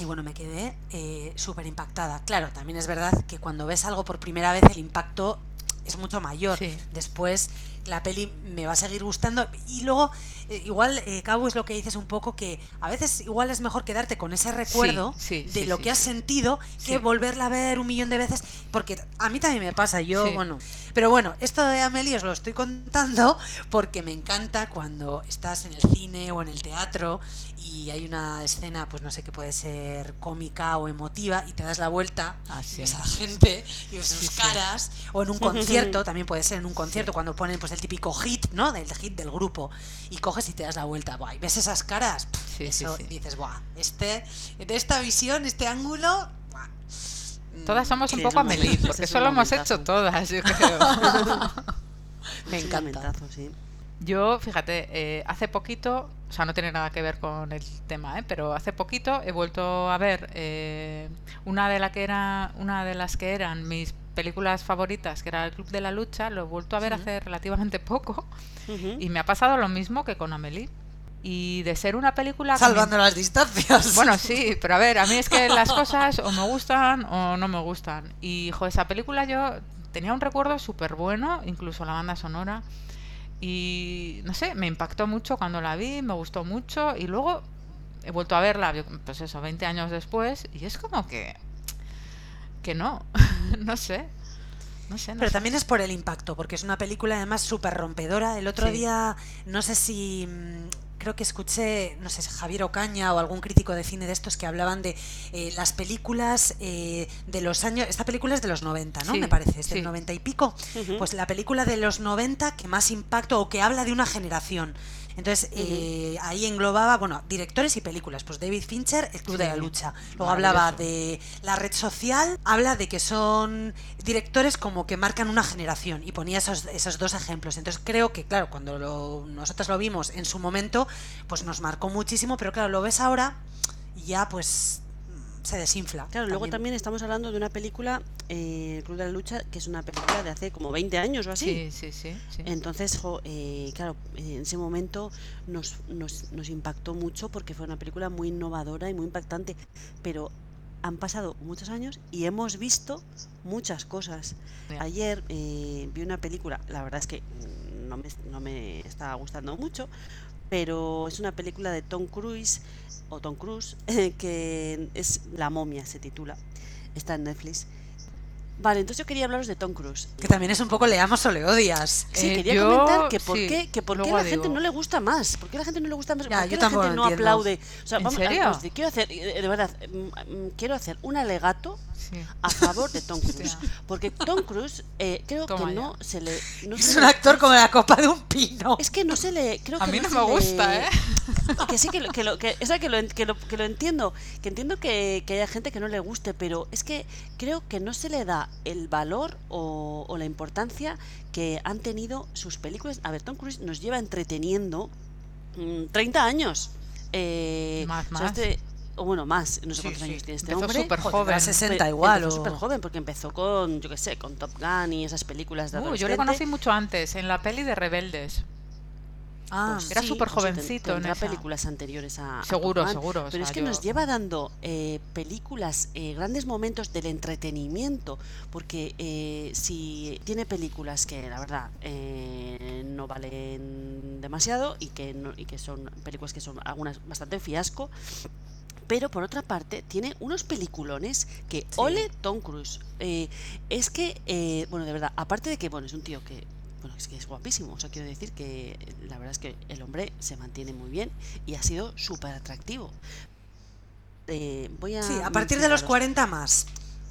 Y bueno, me quedé eh, súper impactada. Claro, también es verdad que cuando ves algo por primera vez el impacto es mucho mayor. Sí. Después la peli me va a seguir gustando y luego eh, igual eh, Cabo es lo que dices un poco que a veces igual es mejor quedarte con ese recuerdo sí, de sí, lo que has sentido que volverla a ver un millón de veces porque a mí también me pasa yo bueno. Pero bueno esto de Amelie os lo estoy contando porque me encanta cuando estás en el cine o en el teatro y hay una escena pues no sé que puede ser cómica o emotiva y te das la vuelta Ah, y ves a la gente y ves sus caras o en un concierto también puede ser en un concierto cuando ponen pues el típico hit no del hit del grupo y coges y te das la vuelta buah, y ves esas caras pff, Sí, eso sí. y dices buah este de esta visión este ángulo buah, mm, Todas somos un poco momento, porque es eso lo hemos hecho todas, yo creo. me encanta. Yo, fíjate, eh, hace poquito, o sea, no tiene nada que ver con el tema, ¿eh? pero hace poquito he vuelto a ver eh, una de la que era, una de las que eran mis películas favoritas, que era El Club de la Lucha, lo he vuelto a ver Sí. hace relativamente poco Ujú. y me ha pasado lo mismo que con Amelie. Y de ser una película me- salvando las distancias Bueno, sí, pero a ver, a mí es que las cosas o me gustan o no me gustan. Y, jo, esa película yo tenía un recuerdo súper bueno, incluso la banda sonora. Y, no sé, me impactó mucho cuando la vi, me gustó mucho. Y luego he vuelto a verla, pues eso, 20 años después. Y es como que... Que no, no sé. No sé, no Pero sé. también es por el impacto, porque es una película además súper rompedora. El otro Sí. día, no sé si, mm, creo que escuché, no sé, si Javier Ocaña o algún crítico de cine de estos que hablaban de eh, las películas eh, de los años, esta película es de los 90, ¿no? Sí, Me parece, es del sí. 90 y pico. Pues la película de los 90 que más impacto o que habla de una generación. Entonces, eh, ahí englobaba, bueno, directores y películas. Pues David Fincher, El Club de la Lucha. Luego hablaba de la red social, habla de que son directores como que marcan una generación y ponía esos, esos dos ejemplos. Entonces creo que, claro, cuando lo- nosotros lo vimos en su momento, pues nos marcó muchísimo, pero claro, lo ves ahora y ya pues se desinfla. Claro, luego también estamos hablando de una película, eh, El Club de la Lucha, que es una película de hace como 20 años o así. Sí, sí, sí. sí. Entonces, jo, eh, claro, eh, en ese momento nos, nos, nos impactó mucho porque fue una película muy innovadora y muy impactante. Pero han pasado muchos años y hemos visto muchas cosas. Ya. Ayer eh, vi una película, la verdad es que no me, no me está gustando mucho, pero es una película de Tom Cruise, o Tom Cruise, que es La momia, se titula. Está en Netflix. Vale, entonces yo quería hablaros de Tom Cruise. Que también es un poco le amas o le odias. Sí, Eh, quería yo- comentar que por sí, qué, que por qué la gente digo. no le gusta más, por qué la gente no le gusta más, Ya, por qué la gente no aplaude. O sea, ¿En vamos, serio? os digo, quiero hacer, de verdad, mm, mm, quiero hacer un alegato Sí. a favor de Tom Cruise, porque Tom Cruise eh, creo Toma que no ya. se le, no Es se un le- actor como la copa de un pino. es que no se le, creo A que mí no se me le- gusta, ¿eh? que sí que lo, que lo que, o sea, que lo, que lo, que lo entiendo que entiendo que, que haya gente que no le guste pero es que creo que no se le da el valor o, o la importancia que han tenido sus películas a ver Tom Cruise nos lleva entreteniendo mm, 30 años eh, Más, o sea, más. este- o bueno más no sé Sí, cuántos sí. años tiene este Empezó hombre súper joven. a 60 Pe- igual. empezó o- súper joven porque empezó con yo qué sé con Top Gun y esas películas de Uh, yo le conocí mucho antes, en la peli de Rebeldes. Ah, Pues Era sí, súper sea, ten- jovencito en películas anteriores a, a Seguro, seguro, o Pero es que yo- nos lleva dando eh, películas, eh, grandes momentos del entretenimiento, porque eh, si tiene películas que la verdad eh, no valen demasiado y que, no- y que son películas que son algunas bastante fiasco, pero por otra parte tiene unos peliculones que ole Tom Cruise. Eh, es que, eh, bueno, de verdad, aparte de que, bueno, es un tío que, bueno, es que es guapísimo, o sea, quiero decir que eh, la verdad es que el hombre se mantiene muy bien y ha sido súper atractivo. Eh, voy a Sí, a partir de los mencionaros- 40 más.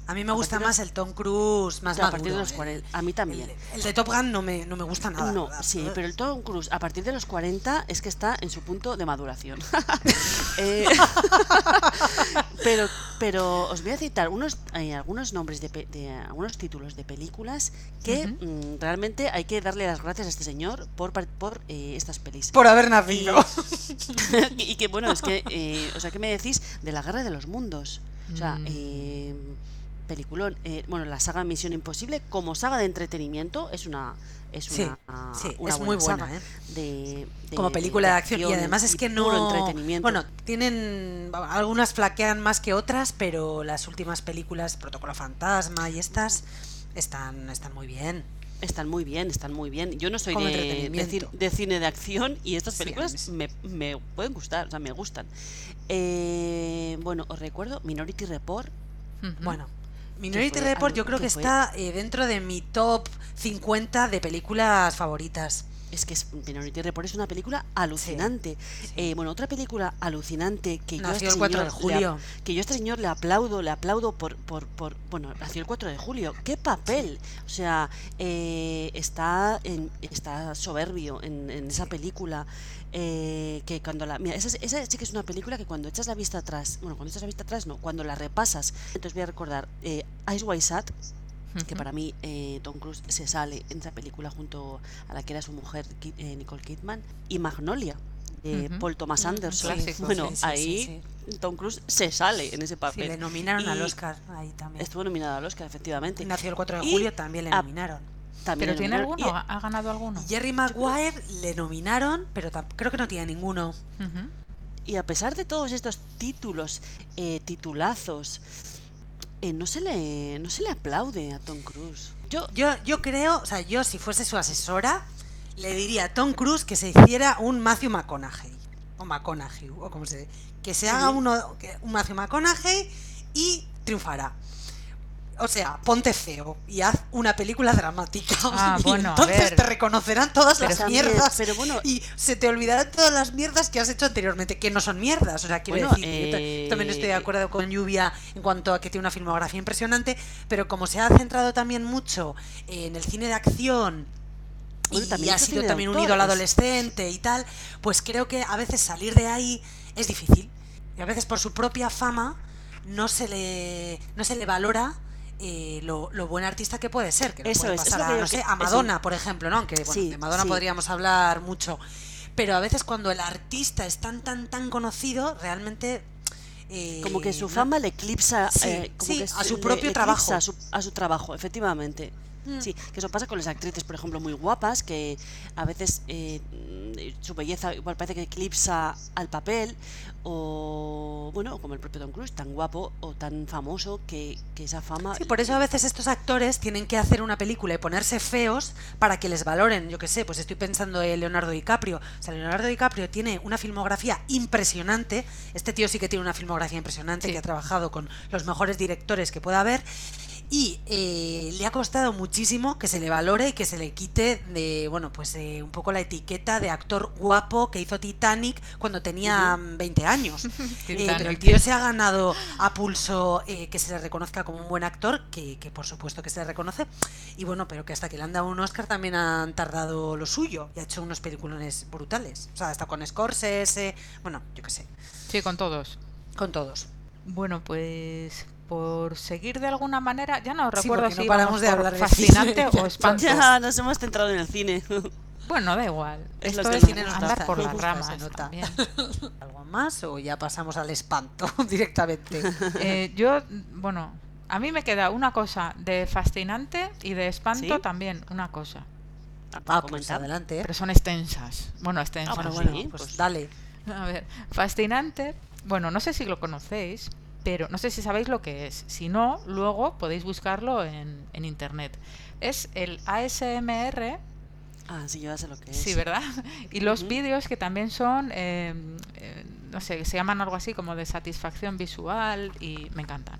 A mí me gusta más el Tom Cruise, más Claro, a partir de maduro, los ¿eh? 40, a mí también. El, el de Top Gun no me, no me gusta nada. No, ¿verdad? sí, pero el Tom Cruise a partir de los 40 es que está en su punto de maduración. Eh, pero, pero os voy a citar unos, eh, algunos nombres de, de algunos títulos de películas que mm, realmente hay que darle las gracias a este señor por, por eh, estas pelis. Por haber nacido. y que bueno, es que, eh, o sea, ¿qué me decís de la guerra de los mundos? O sea, Mm. eh, peliculón. eh, bueno, la saga Misión Imposible como saga de entretenimiento es una es una, sí, una es muy buena, saga ¿eh? de, de- Como película de acción. Y además es que puro no. entretenimiento. Bueno, tienen. Algunas flaquean más que otras, pero las últimas películas, Protocolo Fantasma y estas, están, están muy bien. Están muy bien, están muy bien. Yo no soy de, de, de cine de acción y estas películas sí. me, me pueden gustar, o sea, me gustan. Eh, bueno, os recuerdo Minority Report. Bueno, Minority Report yo creo que está eh, dentro de mi top 50 de películas favoritas. Es que es, Minority Report es una película alucinante. sí. Eh, bueno, otra película alucinante que yo este el 4 de señor le que yo este señor le aplaudo, le aplaudo por, por, por bueno, nació el 4 de julio. ¡Qué papel! O sea, eh, está, en, está soberbio en, en esa película. eh, que cuando la. Mira, esa, esa sí que es una película que cuando echas la vista atrás, bueno, cuando echas la vista atrás, no, cuando la repasas, entonces voy a recordar eh, Ice White Sat, que para mí eh, Tom Cruise se sale en esa película junto a la que era su mujer eh, Nicole Kidman y Magnolia de. Paul Thomas Anderson. clásico, bueno, sí, sí, sí, ahí Tom Cruise se sale en ese Sí, papel. le nominaron al Oscar ahí también. Estuvo nominado al Oscar, efectivamente. Nació el 4 de Y julio, también le nominaron. También ¿Pero tiene alguno? ¿Ha ganado alguno? Jerry Maguire le nominaron, pero creo que no tiene ninguno. Y a pesar de todos estos títulos, eh, titulazos, eh, no, se le, no se le aplaude a Tom Cruise. Yo, Yo, yo creo, o sea, yo si fuese su asesora, le diría a Tom Cruise que se hiciera un Matthew McConaughey. O McConaughey, o como se Que se haga uno, un Matthew McConaughey y triunfará. O sea, ponte feo y haz una película dramática. Ah, y bueno, entonces te reconocerán todas Pero las también- mierdas pero bueno- y se te olvidarán todas las mierdas que has hecho anteriormente, que no son mierdas. O sea, quiero Bueno, decir, yo eh, también estoy de acuerdo con Lluvia en cuanto a que tiene una filmografía impresionante, pero como se ha centrado también mucho en el cine de acción Bueno, y también ha hizo sido también autor, unido al es- adolescente y tal, pues creo que a veces salir de ahí es difícil. Y a veces por su propia fama no se le, no se le valora eh, lo, lo buen artista que puede ser. Que Eso puede es, es pasar lo a, no sé, eso- Madonna, por ejemplo, ¿no? Aunque bueno, Sí, de Madonna sí. podríamos hablar mucho. Pero a veces cuando el artista es tan, tan, tan conocido, realmente... eh, como que su no- fama le eclipsa Sí, eh, como sí, que a su propio trabajo. a su, a su trabajo efectivamente Mm. sí que eso pasa con las actrices por ejemplo muy guapas que a veces eh, su belleza igual parece que eclipsa al papel o bueno como el propio Tom Cruise tan guapo o tan famoso que, que esa fama Sí, por eso a veces estos actores tienen que hacer una película y ponerse feos para que les valoren. Yo qué sé, pues estoy pensando en Leonardo DiCaprio. O sea, Leonardo DiCaprio tiene una filmografía impresionante. Este tío sí que tiene una filmografía impresionante, Sí. que ha trabajado con los mejores directores que pueda haber. Y eh, le ha costado muchísimo que se le valore y que se le quite de, bueno, pues eh, un poco la etiqueta de actor guapo que hizo Titanic cuando tenía mm, 20 años. Eh, pero el tío se ha ganado a pulso eh, que se le reconozca como un buen actor, que, que por supuesto que se le reconoce. Y bueno, pero que hasta que le han dado un Oscar también han tardado lo suyo y ha hecho unos peliculones brutales. O sea, hasta con Scorsese, bueno, yo qué sé, Sí, con todos. con todos. Bueno, pues por seguir de alguna manera, ya no Sí, recuerdo porque si no paramos de hablar de fascinante cine. o espanto. ya nos hemos centrado en el cine Bueno, da igual. Es lo Esto que es cine nos andar por las ramas. también. ¿Algo más o ya pasamos al espanto directamente? Eh, yo, bueno, a mí me queda una cosa de fascinante y de espanto ¿Sí? también una cosa. Ah, pues Comentar. adelante. ¿eh? Pero son extensas. Bueno, extensas. Ah, Bueno, pues bueno, sí, pues pues- dale. A ver, fascinante. Bueno, no sé si lo conocéis, pero no sé si sabéis lo que es. Si no, luego podéis buscarlo en, en internet. Es el ASMR, ah sí yo ya sé lo que es sí, ¿verdad? Y los Ujú. vídeos que también son, eh, eh, no sé, se llaman algo así como de satisfacción visual y me encantan.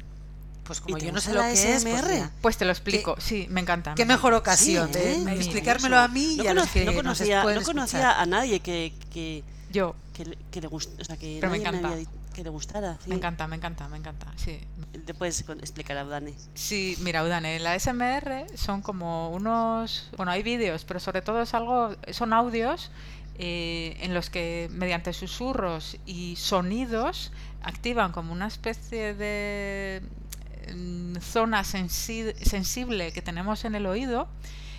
Pues ¿Y como yo no sé gusta lo que es, pues Pues te lo explico, sí, me encanta. qué me mejor ocasión Sí, ¿eh? de explicármelo a mí no y a los que no nos conocía, pueden no conocía a nadie que, que, Yo, que, le- que le gust- o sea, que Pero me nadie encanta. había di- que le gustara sí. me encanta, me encanta, me encanta, sí. te puedes explicar a Dani Sí, mira, Udane, la SMR son como unos, bueno, hay vídeos, pero sobre todo es algo, son audios eh, en los que mediante susurros y sonidos activan como una especie de mm, zona sensi- sensible que tenemos en el oído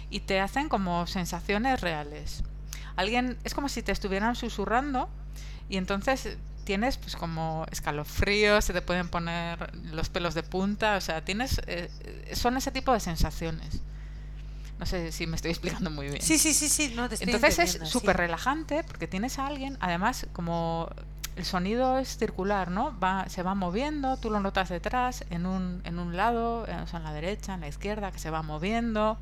y te hacen como sensaciones reales. Alguien, es como si te estuvieran susurrando y entonces tienes pues como escalofríos, se te pueden poner los pelos de punta, o sea, tienes eh, son ese tipo de sensaciones. No sé si me estoy explicando muy bien. Sí, sí, sí, sí, no te estoy Entonces es sí. súper relajante porque tienes a alguien, además como el sonido es circular, ¿no? Va, se va moviendo, tú lo notas detrás, en un, en un lado, eh, o sea, en la derecha, en la izquierda, que se va moviendo,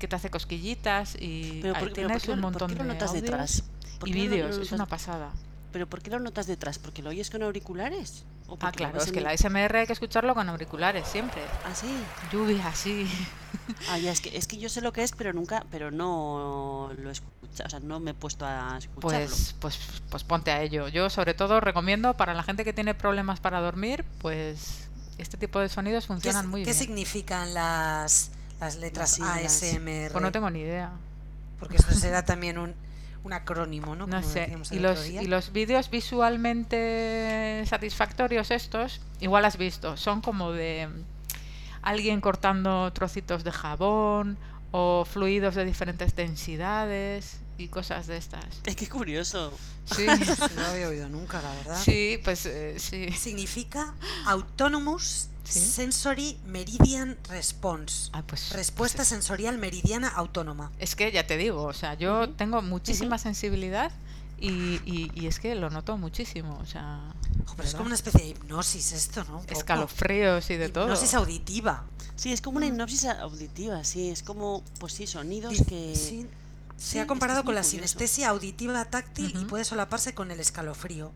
que te hace cosquillitas y Pero ahí por, pero tienes ¿por qué un lo- por montón qué lo de notas audios detrás? ¿Por y vídeos, es una pasada. ¿Pero por qué lo notas detrás? ¿Porque lo oyes con auriculares? ¿O Ah, claro, es que la SMR hay que escucharlo con auriculares siempre. Ah, sí. Lluvia, sí. Ah, ya, es que, es que yo sé lo que es, pero nunca, pero no lo he escuchado, o sea, no me he puesto a escucharlo. Pues, pues, pues ponte a ello. Yo sobre todo recomiendo para la gente que tiene problemas para dormir, pues este tipo de sonidos ¿Qué, funcionan muy qué bien. significan las, las letras Las. ASMR? Pues no tengo ni idea. Porque esto será también un, un acrónimo, ¿no? No sé. los, y los vídeos visualmente satisfactorios estos, igual has visto, son como de alguien cortando trocitos de jabón o fluidos de diferentes densidades y cosas de estas. Es que curioso. Sí, No lo había oído nunca, la verdad. sí pues eh, sí. Significa Autonomous Sí. Sensory Meridian Response. Ah, pues, Respuesta pues es- sensorial meridiana autónoma. Es que ya te digo, o sea, yo tengo muchísima sensibilidad y, y- y es que lo noto muchísimo, o sea, pero es como una especie de hipnosis esto, ¿no? Un poco. escalofríos y de todo. Hipnosis auditiva. Sí, es como una hipnosis auditiva, sí, es como, pues sí, sonidos que... sí, Sí, se ha comparado es con la curioso. sinestesia auditiva táctil y puede solaparse con el escalofrío.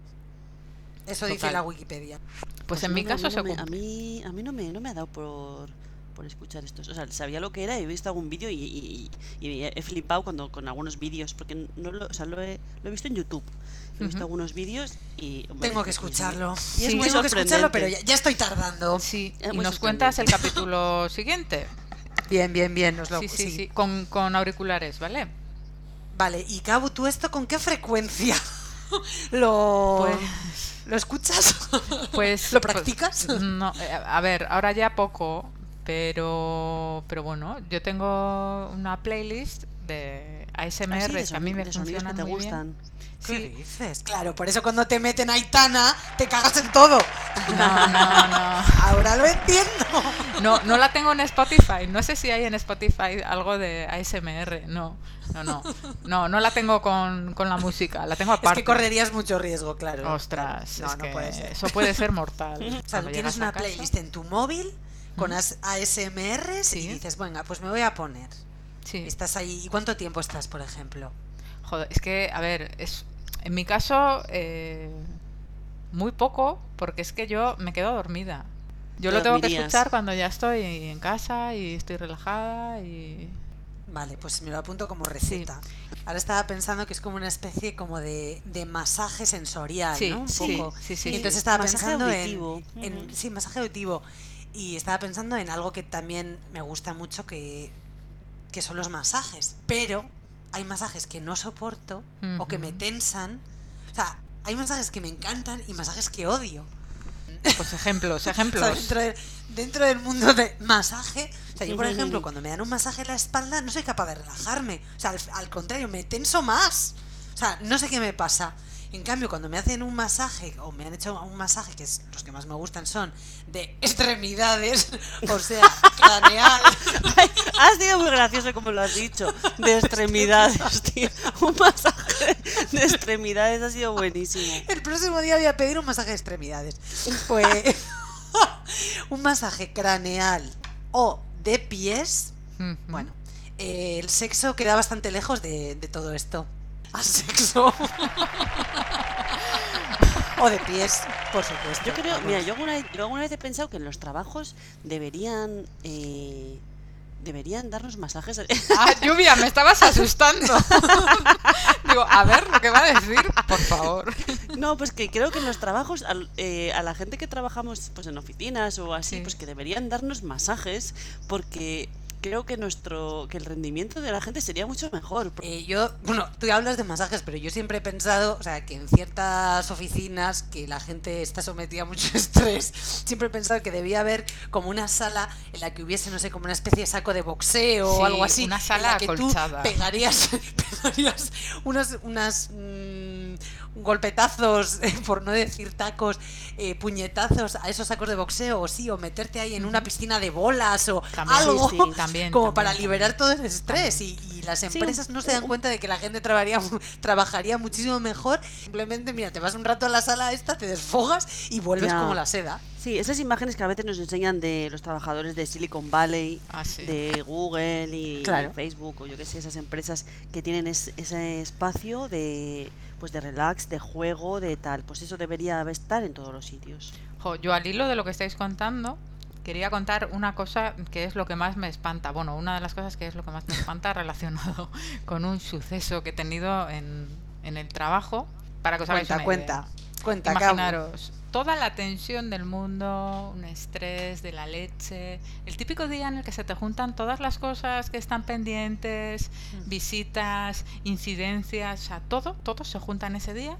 Eso dice la Wikipedia. Pues, Pues en no mi me- a mí caso no se me- a mí a mí no me no me ha dado por por escuchar estos o sea sabía lo que era he visto algún vídeo y, y- y he flipado cuando con algunos vídeos porque no lo, o sea, lo, he, lo he visto en YouTube he visto algunos vídeos y hombre, Tengo que y es muy- escucharlo. y es Sí. muy Tengo que escucharlo, pero ya, ya estoy tardando. Sí, Es y nos cuentas el capítulo siguiente. Bien, bien, bien. Nos lo, Sí, sí, sí. sí, con, con auriculares, ¿vale? Vale, y Cabo, ¿tú esto con qué frecuencia lo, Pues, lo escuchas? pues ¿Lo pues, practicas? no, eh, a ver, ahora ya poco, pero pero bueno, yo tengo una playlist de ASMR Ah, sí, de que a mí me de sonidos que funcionan te muy bien. gustan ¿Qué Sí. dices? Claro, por eso cuando te meten Aitana, te cagas en todo. No, no, no. Ahora lo entiendo. No, no la tengo en Spotify. No sé si hay en Spotify algo de ASMR. No, no, no. No, no la tengo con, con la música. La tengo Es aparte. que correrías mucho riesgo, claro. Ostras, claro. No, es no que puede ser. eso puede ser mortal. O sea, tú tienes a una casa- playlist en tu móvil con Ujú. as- ASMRs Sí. y dices, venga, pues me voy a poner. Sí. Estás ahí. ¿Y cuánto tiempo estás, por ejemplo? Joder, es que, a ver, es, en mi caso, eh, muy poco, porque es que yo me quedo dormida. Yo lo tengo que escuchar cuando ya estoy en casa y estoy relajada y... Vale, pues me lo apunto como receta. Ahora estaba pensando que es como una especie como de, de masaje sensorial, Sí, ¿no? Un sí, poco. sí, sí, Y entonces estaba Masaje pensando auditivo. en, en- sí, masaje auditivo. Y estaba pensando en algo que también me gusta mucho que, que son los masajes. Pero hay masajes que no soporto o que me tensan. O sea, hay masajes que me encantan y masajes que odio. Pues ejemplos, O sea, ejemplos. dentro, de- dentro del mundo de masaje, o sea, yo por ejemplo, cuando me dan un masaje en la espalda, no soy capaz de relajarme. O sea, al, al contrario, me tenso más. O sea, no sé qué me pasa. En cambio, cuando me hacen un masaje, o me han hecho un masaje, que es, los que más me gustan son de extremidades, o sea, craneal. Ay, ha sido muy gracioso como lo has dicho de extremidades tío un masaje de extremidades ha sido buenísimo El próximo día voy a pedir un masaje de extremidades. Pues un masaje craneal o de pies. Bueno, eh, el sexo queda bastante lejos de, de todo esto. A sexo. o de pies, por supuesto. Yo creo, vamos. mira, yo alguna, vez, yo alguna vez he pensado que en los trabajos deberían eh, deberían darnos masajes. Ah, lluvia, me estabas asustando. Digo, a ver lo que va a decir, por favor. no, pues que creo que en los trabajos al- eh, a la gente que trabajamos pues en oficinas o así, Sí. pues que deberían darnos masajes porque creo que nuestro que el rendimiento de la gente sería mucho mejor. Eh, yo, bueno, tú hablas de masajes, pero yo siempre he pensado, o sea, que en ciertas oficinas que la gente está sometida a mucho estrés, siempre he pensado que debía haber como una sala en la que hubiese, no sé, como una especie de saco de boxeo Sí, o algo así. una en sala la que tú acolchada. pegarías, pegarías unos, unas mm, golpetazos, por no decir tacos, eh, puñetazos a esos sacos de boxeo, o sí, o meterte ahí en una piscina de bolas o También, algo sí, también, como también, para liberar todo ese estrés y, y las Sí, empresas un- no se dan cuenta de que la gente trabajaría, trabajaría muchísimo mejor. Simplemente, mira, te vas un rato a la sala esta, te desfogas y vuelves Ya. como la seda. Sí, esas imágenes que a veces nos enseñan de los trabajadores de Silicon Valley, Ah, sí. de Google y Claro. Facebook o yo qué sé, esas empresas que tienen es- ese espacio de pues de relax, de juego, de tal. Pues eso debería estar en todos los sitios. Jo, yo al hilo de lo que estáis contando, quería contar una cosa que es lo que más me espanta. Bueno, una de las cosas que es lo que más me espanta relacionado con un suceso que he tenido en, en el trabajo. Para que os hagáis Cuenta, una cuenta. idea. Cuenta, Cabo. Imaginaros toda la tensión del mundo, un estrés de la leche, el típico día en el que se te juntan todas las cosas que están pendientes, Mm. visitas, incidencias, o sea, todo, todo se junta en ese día.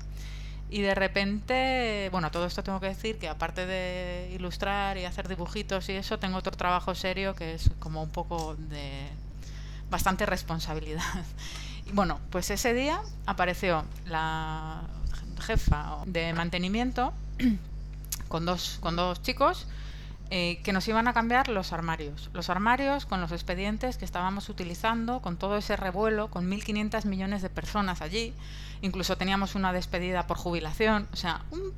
Y de repente, bueno, todo esto tengo que decir que aparte de ilustrar y hacer dibujitos y eso, tengo otro trabajo serio que es como un poco de bastante responsabilidad. Y bueno, pues ese día apareció la jefa de mantenimiento con dos, con dos chicos eh, que nos iban a cambiar los armarios. Los armarios con los expedientes que estábamos utilizando, con todo ese revuelo, con 1.500 millones de personas allí. Incluso teníamos una despedida por jubilación. O sea, un,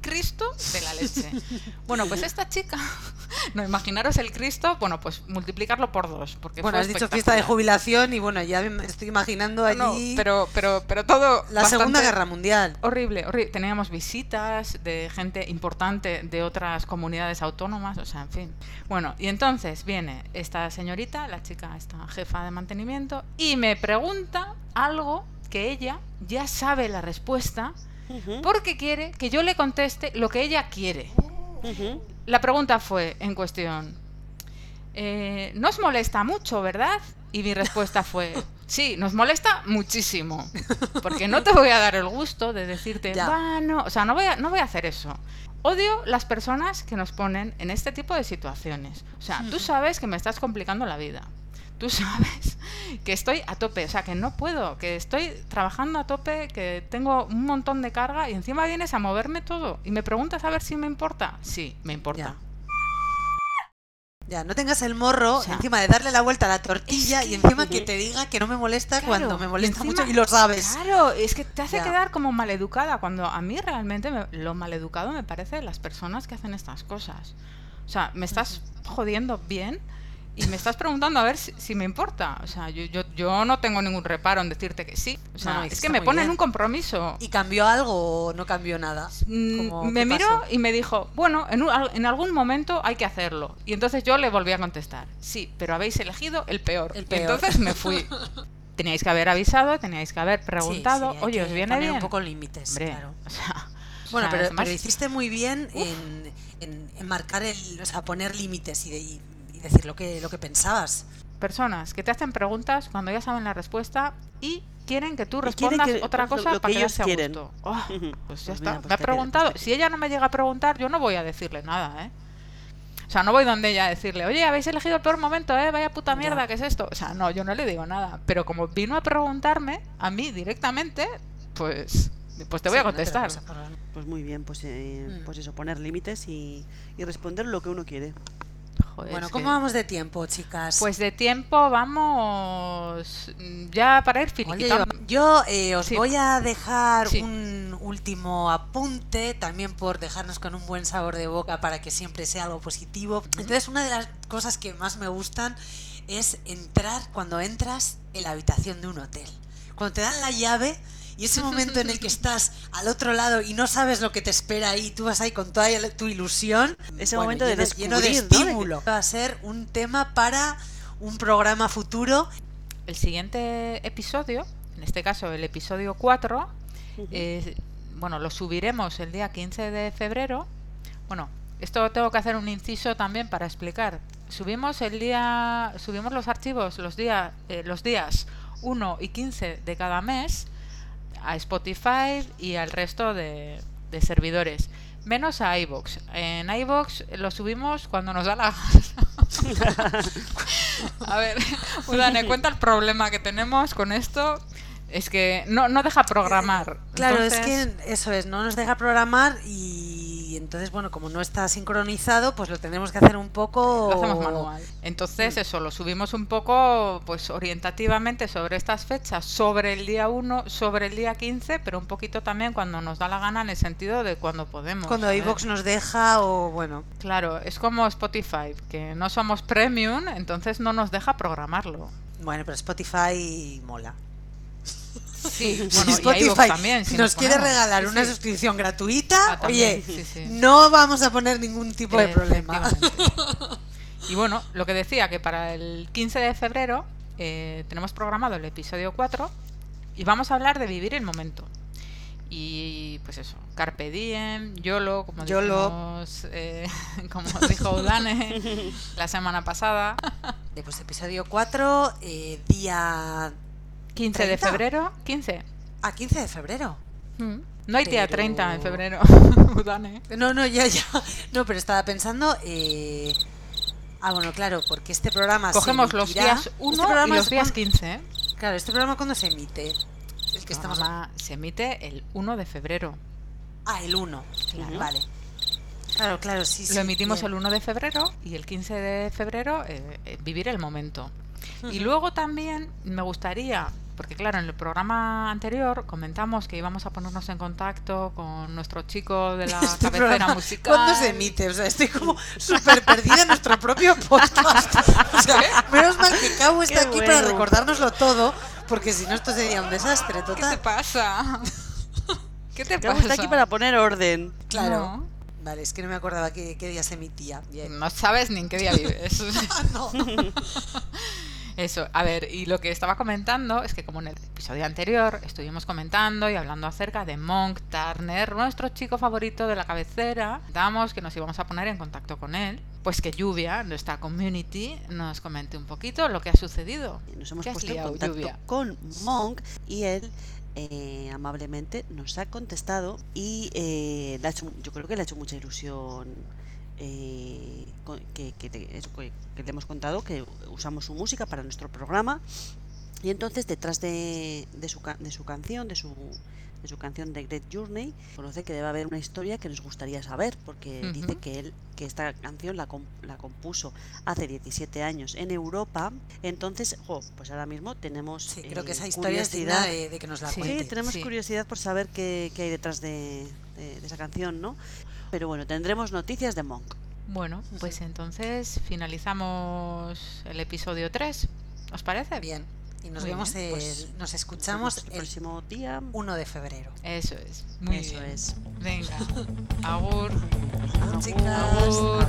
Cristo de la leche. Bueno, pues esta chica, no, imaginaros el Cristo, bueno, pues multiplicarlo por dos. Porque Bueno, has dicho fiesta de jubilación y bueno, ya me estoy imaginando No, allí pero, pero, pero todo. la Segunda Guerra Mundial. Horrible, horrible. Teníamos visitas de gente importante de otras comunidades autónomas, o sea, en fin. Bueno, y entonces viene esta señorita, la chica, esta jefa de mantenimiento, y me pregunta algo que ella ya sabe la respuesta Porque quiere que yo le conteste lo que ella quiere. La pregunta fue en cuestión, eh, ¿no os molesta mucho, verdad? Y mi respuesta fue, sí, nos molesta muchísimo. Porque no te voy a dar el gusto de decirte, Ya. "Va, no", o sea, no voy, a, no voy a hacer eso. Odio las personas que nos ponen en este tipo de situaciones. O sea, tú sabes que me estás complicando la vida. Tú sabes que estoy a tope, o sea, que no puedo, que estoy trabajando a tope, que tengo un montón de carga y encima vienes a moverme todo y me preguntas a ver si me importa. Sí, me importa. Ya. Ya, no tengas el morro O sea, encima de darle la vuelta a la tortilla es y encima que te diga que no me molesta Claro, cuando me molesta encima- mucho y lo sabes. Claro, es que te hace Ya. quedar como maleducada, cuando a mí realmente me- lo maleducado me parece las personas que hacen estas cosas. O sea, me estás jodiendo bien y me estás preguntando a ver si, si me importa. O sea, yo, yo, yo no tengo ningún reparo en decirte que sí. O sea, No, es que me ponen bien. un compromiso. ¿Y cambió algo o no cambió nada? Mm, ¿Cómo- me miró pasó? y me dijo, bueno, en, un- en algún momento hay que hacerlo. Y entonces yo le volví a contestar, sí, pero habéis elegido el peor. El Y entonces me fui. Teníais que haber avisado, teníais que haber preguntado, Sí, sí, hay oye, ¿os viene bien? un poco límites, Hombre, claro. o sea, Bueno, o sea, pero, además- pero hiciste muy bien en, en- en marcar el, o sea, poner límites y, de- y decir lo que, lo que pensabas. personas que te hacen preguntas cuando ya saben la respuesta y quieren que tú respondas que- otra lo- cosa lo que para ellos quedarse a quieren. gusto. Oh, Ujú. pues ya Pues está. mira, pues me ha preguntado. pues Si ella no me llega a preguntar, yo no voy a decirle nada, ¿eh? O sea, no voy donde ella a decirle, oye, habéis elegido el peor momento, ¿eh? Vaya puta Ya. mierda, ¿qué es esto? O sea, no, yo no le digo nada. Pero como vino a preguntarme a mí directamente, pues, pues te voy Sí, a no te lo contestar. acordar. Pues muy bien, pues, eh, Mm. pues eso, poner límites y, y responder lo que uno quiere. Joder, Bueno, ¿cómo que- vamos de tiempo, chicas? Pues de tiempo vamos ya para ir Oye, finiquitando. yo eh, os Sí. voy a dejar Sí. un último apunte, también por dejarnos con un buen sabor de boca para que siempre sea algo positivo. Entonces, una de las cosas que más me gustan es entrar, cuando entras en la habitación de un hotel. Cuando te dan la llave y ese momento en el que estás al otro lado y no sabes lo que te espera ahí, tú vas ahí con toda tu ilusión. Ese momento de lleno, lleno de estímulo. Va a ser un tema para un programa futuro. El siguiente episodio, en este caso el episodio 4, Ujú. eh, bueno, lo subiremos el día 15 de febrero. Bueno, esto tengo que hacer un inciso también para explicar. Subimos el día, subimos los archivos los días, los días 1 y 15 de cada mes a Spotify y al resto de, de servidores, menos a iBox. En iBox lo subimos cuando nos da la gana. a ver, Udane, cuenta el problema que tenemos con esto. Es que no, no deja programar. Claro, es que eso es, no nos deja programar y y entonces, bueno, como no está sincronizado, pues lo tendremos que hacer un poco... Lo hacemos manual. Entonces, eso, lo subimos un poco, pues orientativamente sobre estas fechas, sobre el día 1, sobre el día 15, pero un poquito también cuando nos da la gana en el sentido de cuando podemos. Cuando ¿sabes? iVox nos deja o, bueno... Claro, es como Spotify, que no somos premium, entonces no nos deja programarlo. Bueno, pero Spotify mola. Sí, Si bueno, Spotify también. si nos quiere regalar Sí, una sí. suscripción gratuita, Ah, oye, no vamos a poner ningún tipo de problema. Y bueno, lo que decía, que para el 15 de febrero eh, tenemos programado el episodio 4 y vamos a hablar de vivir el momento. Y pues eso, Carpe Diem, YOLO, como, YOLO. dijimos, eh, como dijo Udane la semana pasada. Pues episodio 4, eh, día 15 de 30. febrero, 15. a 15 de febrero. Mm. No hay día Pero- 30 en febrero. No, no, ya, ya. No, pero estaba pensando. eh, Ah, bueno, claro, porque este programa. se Cogemos los emitirá- días 1 este y los días cuan- 15. ¿eh? Claro, este programa cuando se emite. El que El estamos. programa se emite el 1 de febrero. Ah, el 1. Claro. Vale. Claro, claro, sí, sí. Lo emitimos bien. el 1 de febrero y el 15 de febrero eh, eh, vivir el momento. Y luego también me gustaría, porque claro, en el programa anterior comentamos que íbamos a ponernos en contacto con nuestro chico de la Este cabecera programa, musical. ¿Cuándo se emite? O sea, estoy como súper perdida en nuestro propio podcast. O sea, menos mal que Cabo está Qué aquí para bueno. recordárnoslo todo, porque si no esto sería un desastre ¿Qué te total. pasa? ¿Qué te Creo pasa? está aquí para poner orden. Claro. No, Vale, es que no me acordaba qué, qué día se emitía. Bien. no sabes ni en qué día vives. Ah, no. Eso, a ver, y lo que estaba comentando es que como en el episodio anterior estuvimos comentando y hablando acerca de Monk Turner, nuestro chico favorito de la cabecera, damos que nos íbamos a poner en contacto con él, pues que Lluvia, nuestra community, nos comente un poquito lo que ha sucedido. Nos hemos ¿Qué has puesto en contacto Lluvia? con Monk y él eh, amablemente nos ha contestado y eh, le ha hecho- yo creo que le ha hecho mucha ilusión eh, que, que le hemos contado que usamos su música para nuestro programa y entonces detrás de, de su, de su canción, de su, de su canción de Great Journey, conoce que debe haber una historia que nos gustaría saber, porque dice que él que esta canción la, la compuso hace 17 años en Europa. Entonces, pues ahora mismo tenemos Sí, creo que eh, esa historia es digna curiosidad. de, de que nos la Sí, cuente. Sí, tenemos curiosidad por saber qué, qué hay detrás de, de- de esa canción, ¿no? Pero bueno, tendremos noticias de Monk. Bueno, pues entonces finalizamos el episodio 3. ¿Os parece? Bien. Y nos Muy vemos, el- pues, nos escuchamos el el próximo día. 1 de febrero. Eso es. Muy Eso bien. es. Venga. Agur. Chicas. Agur.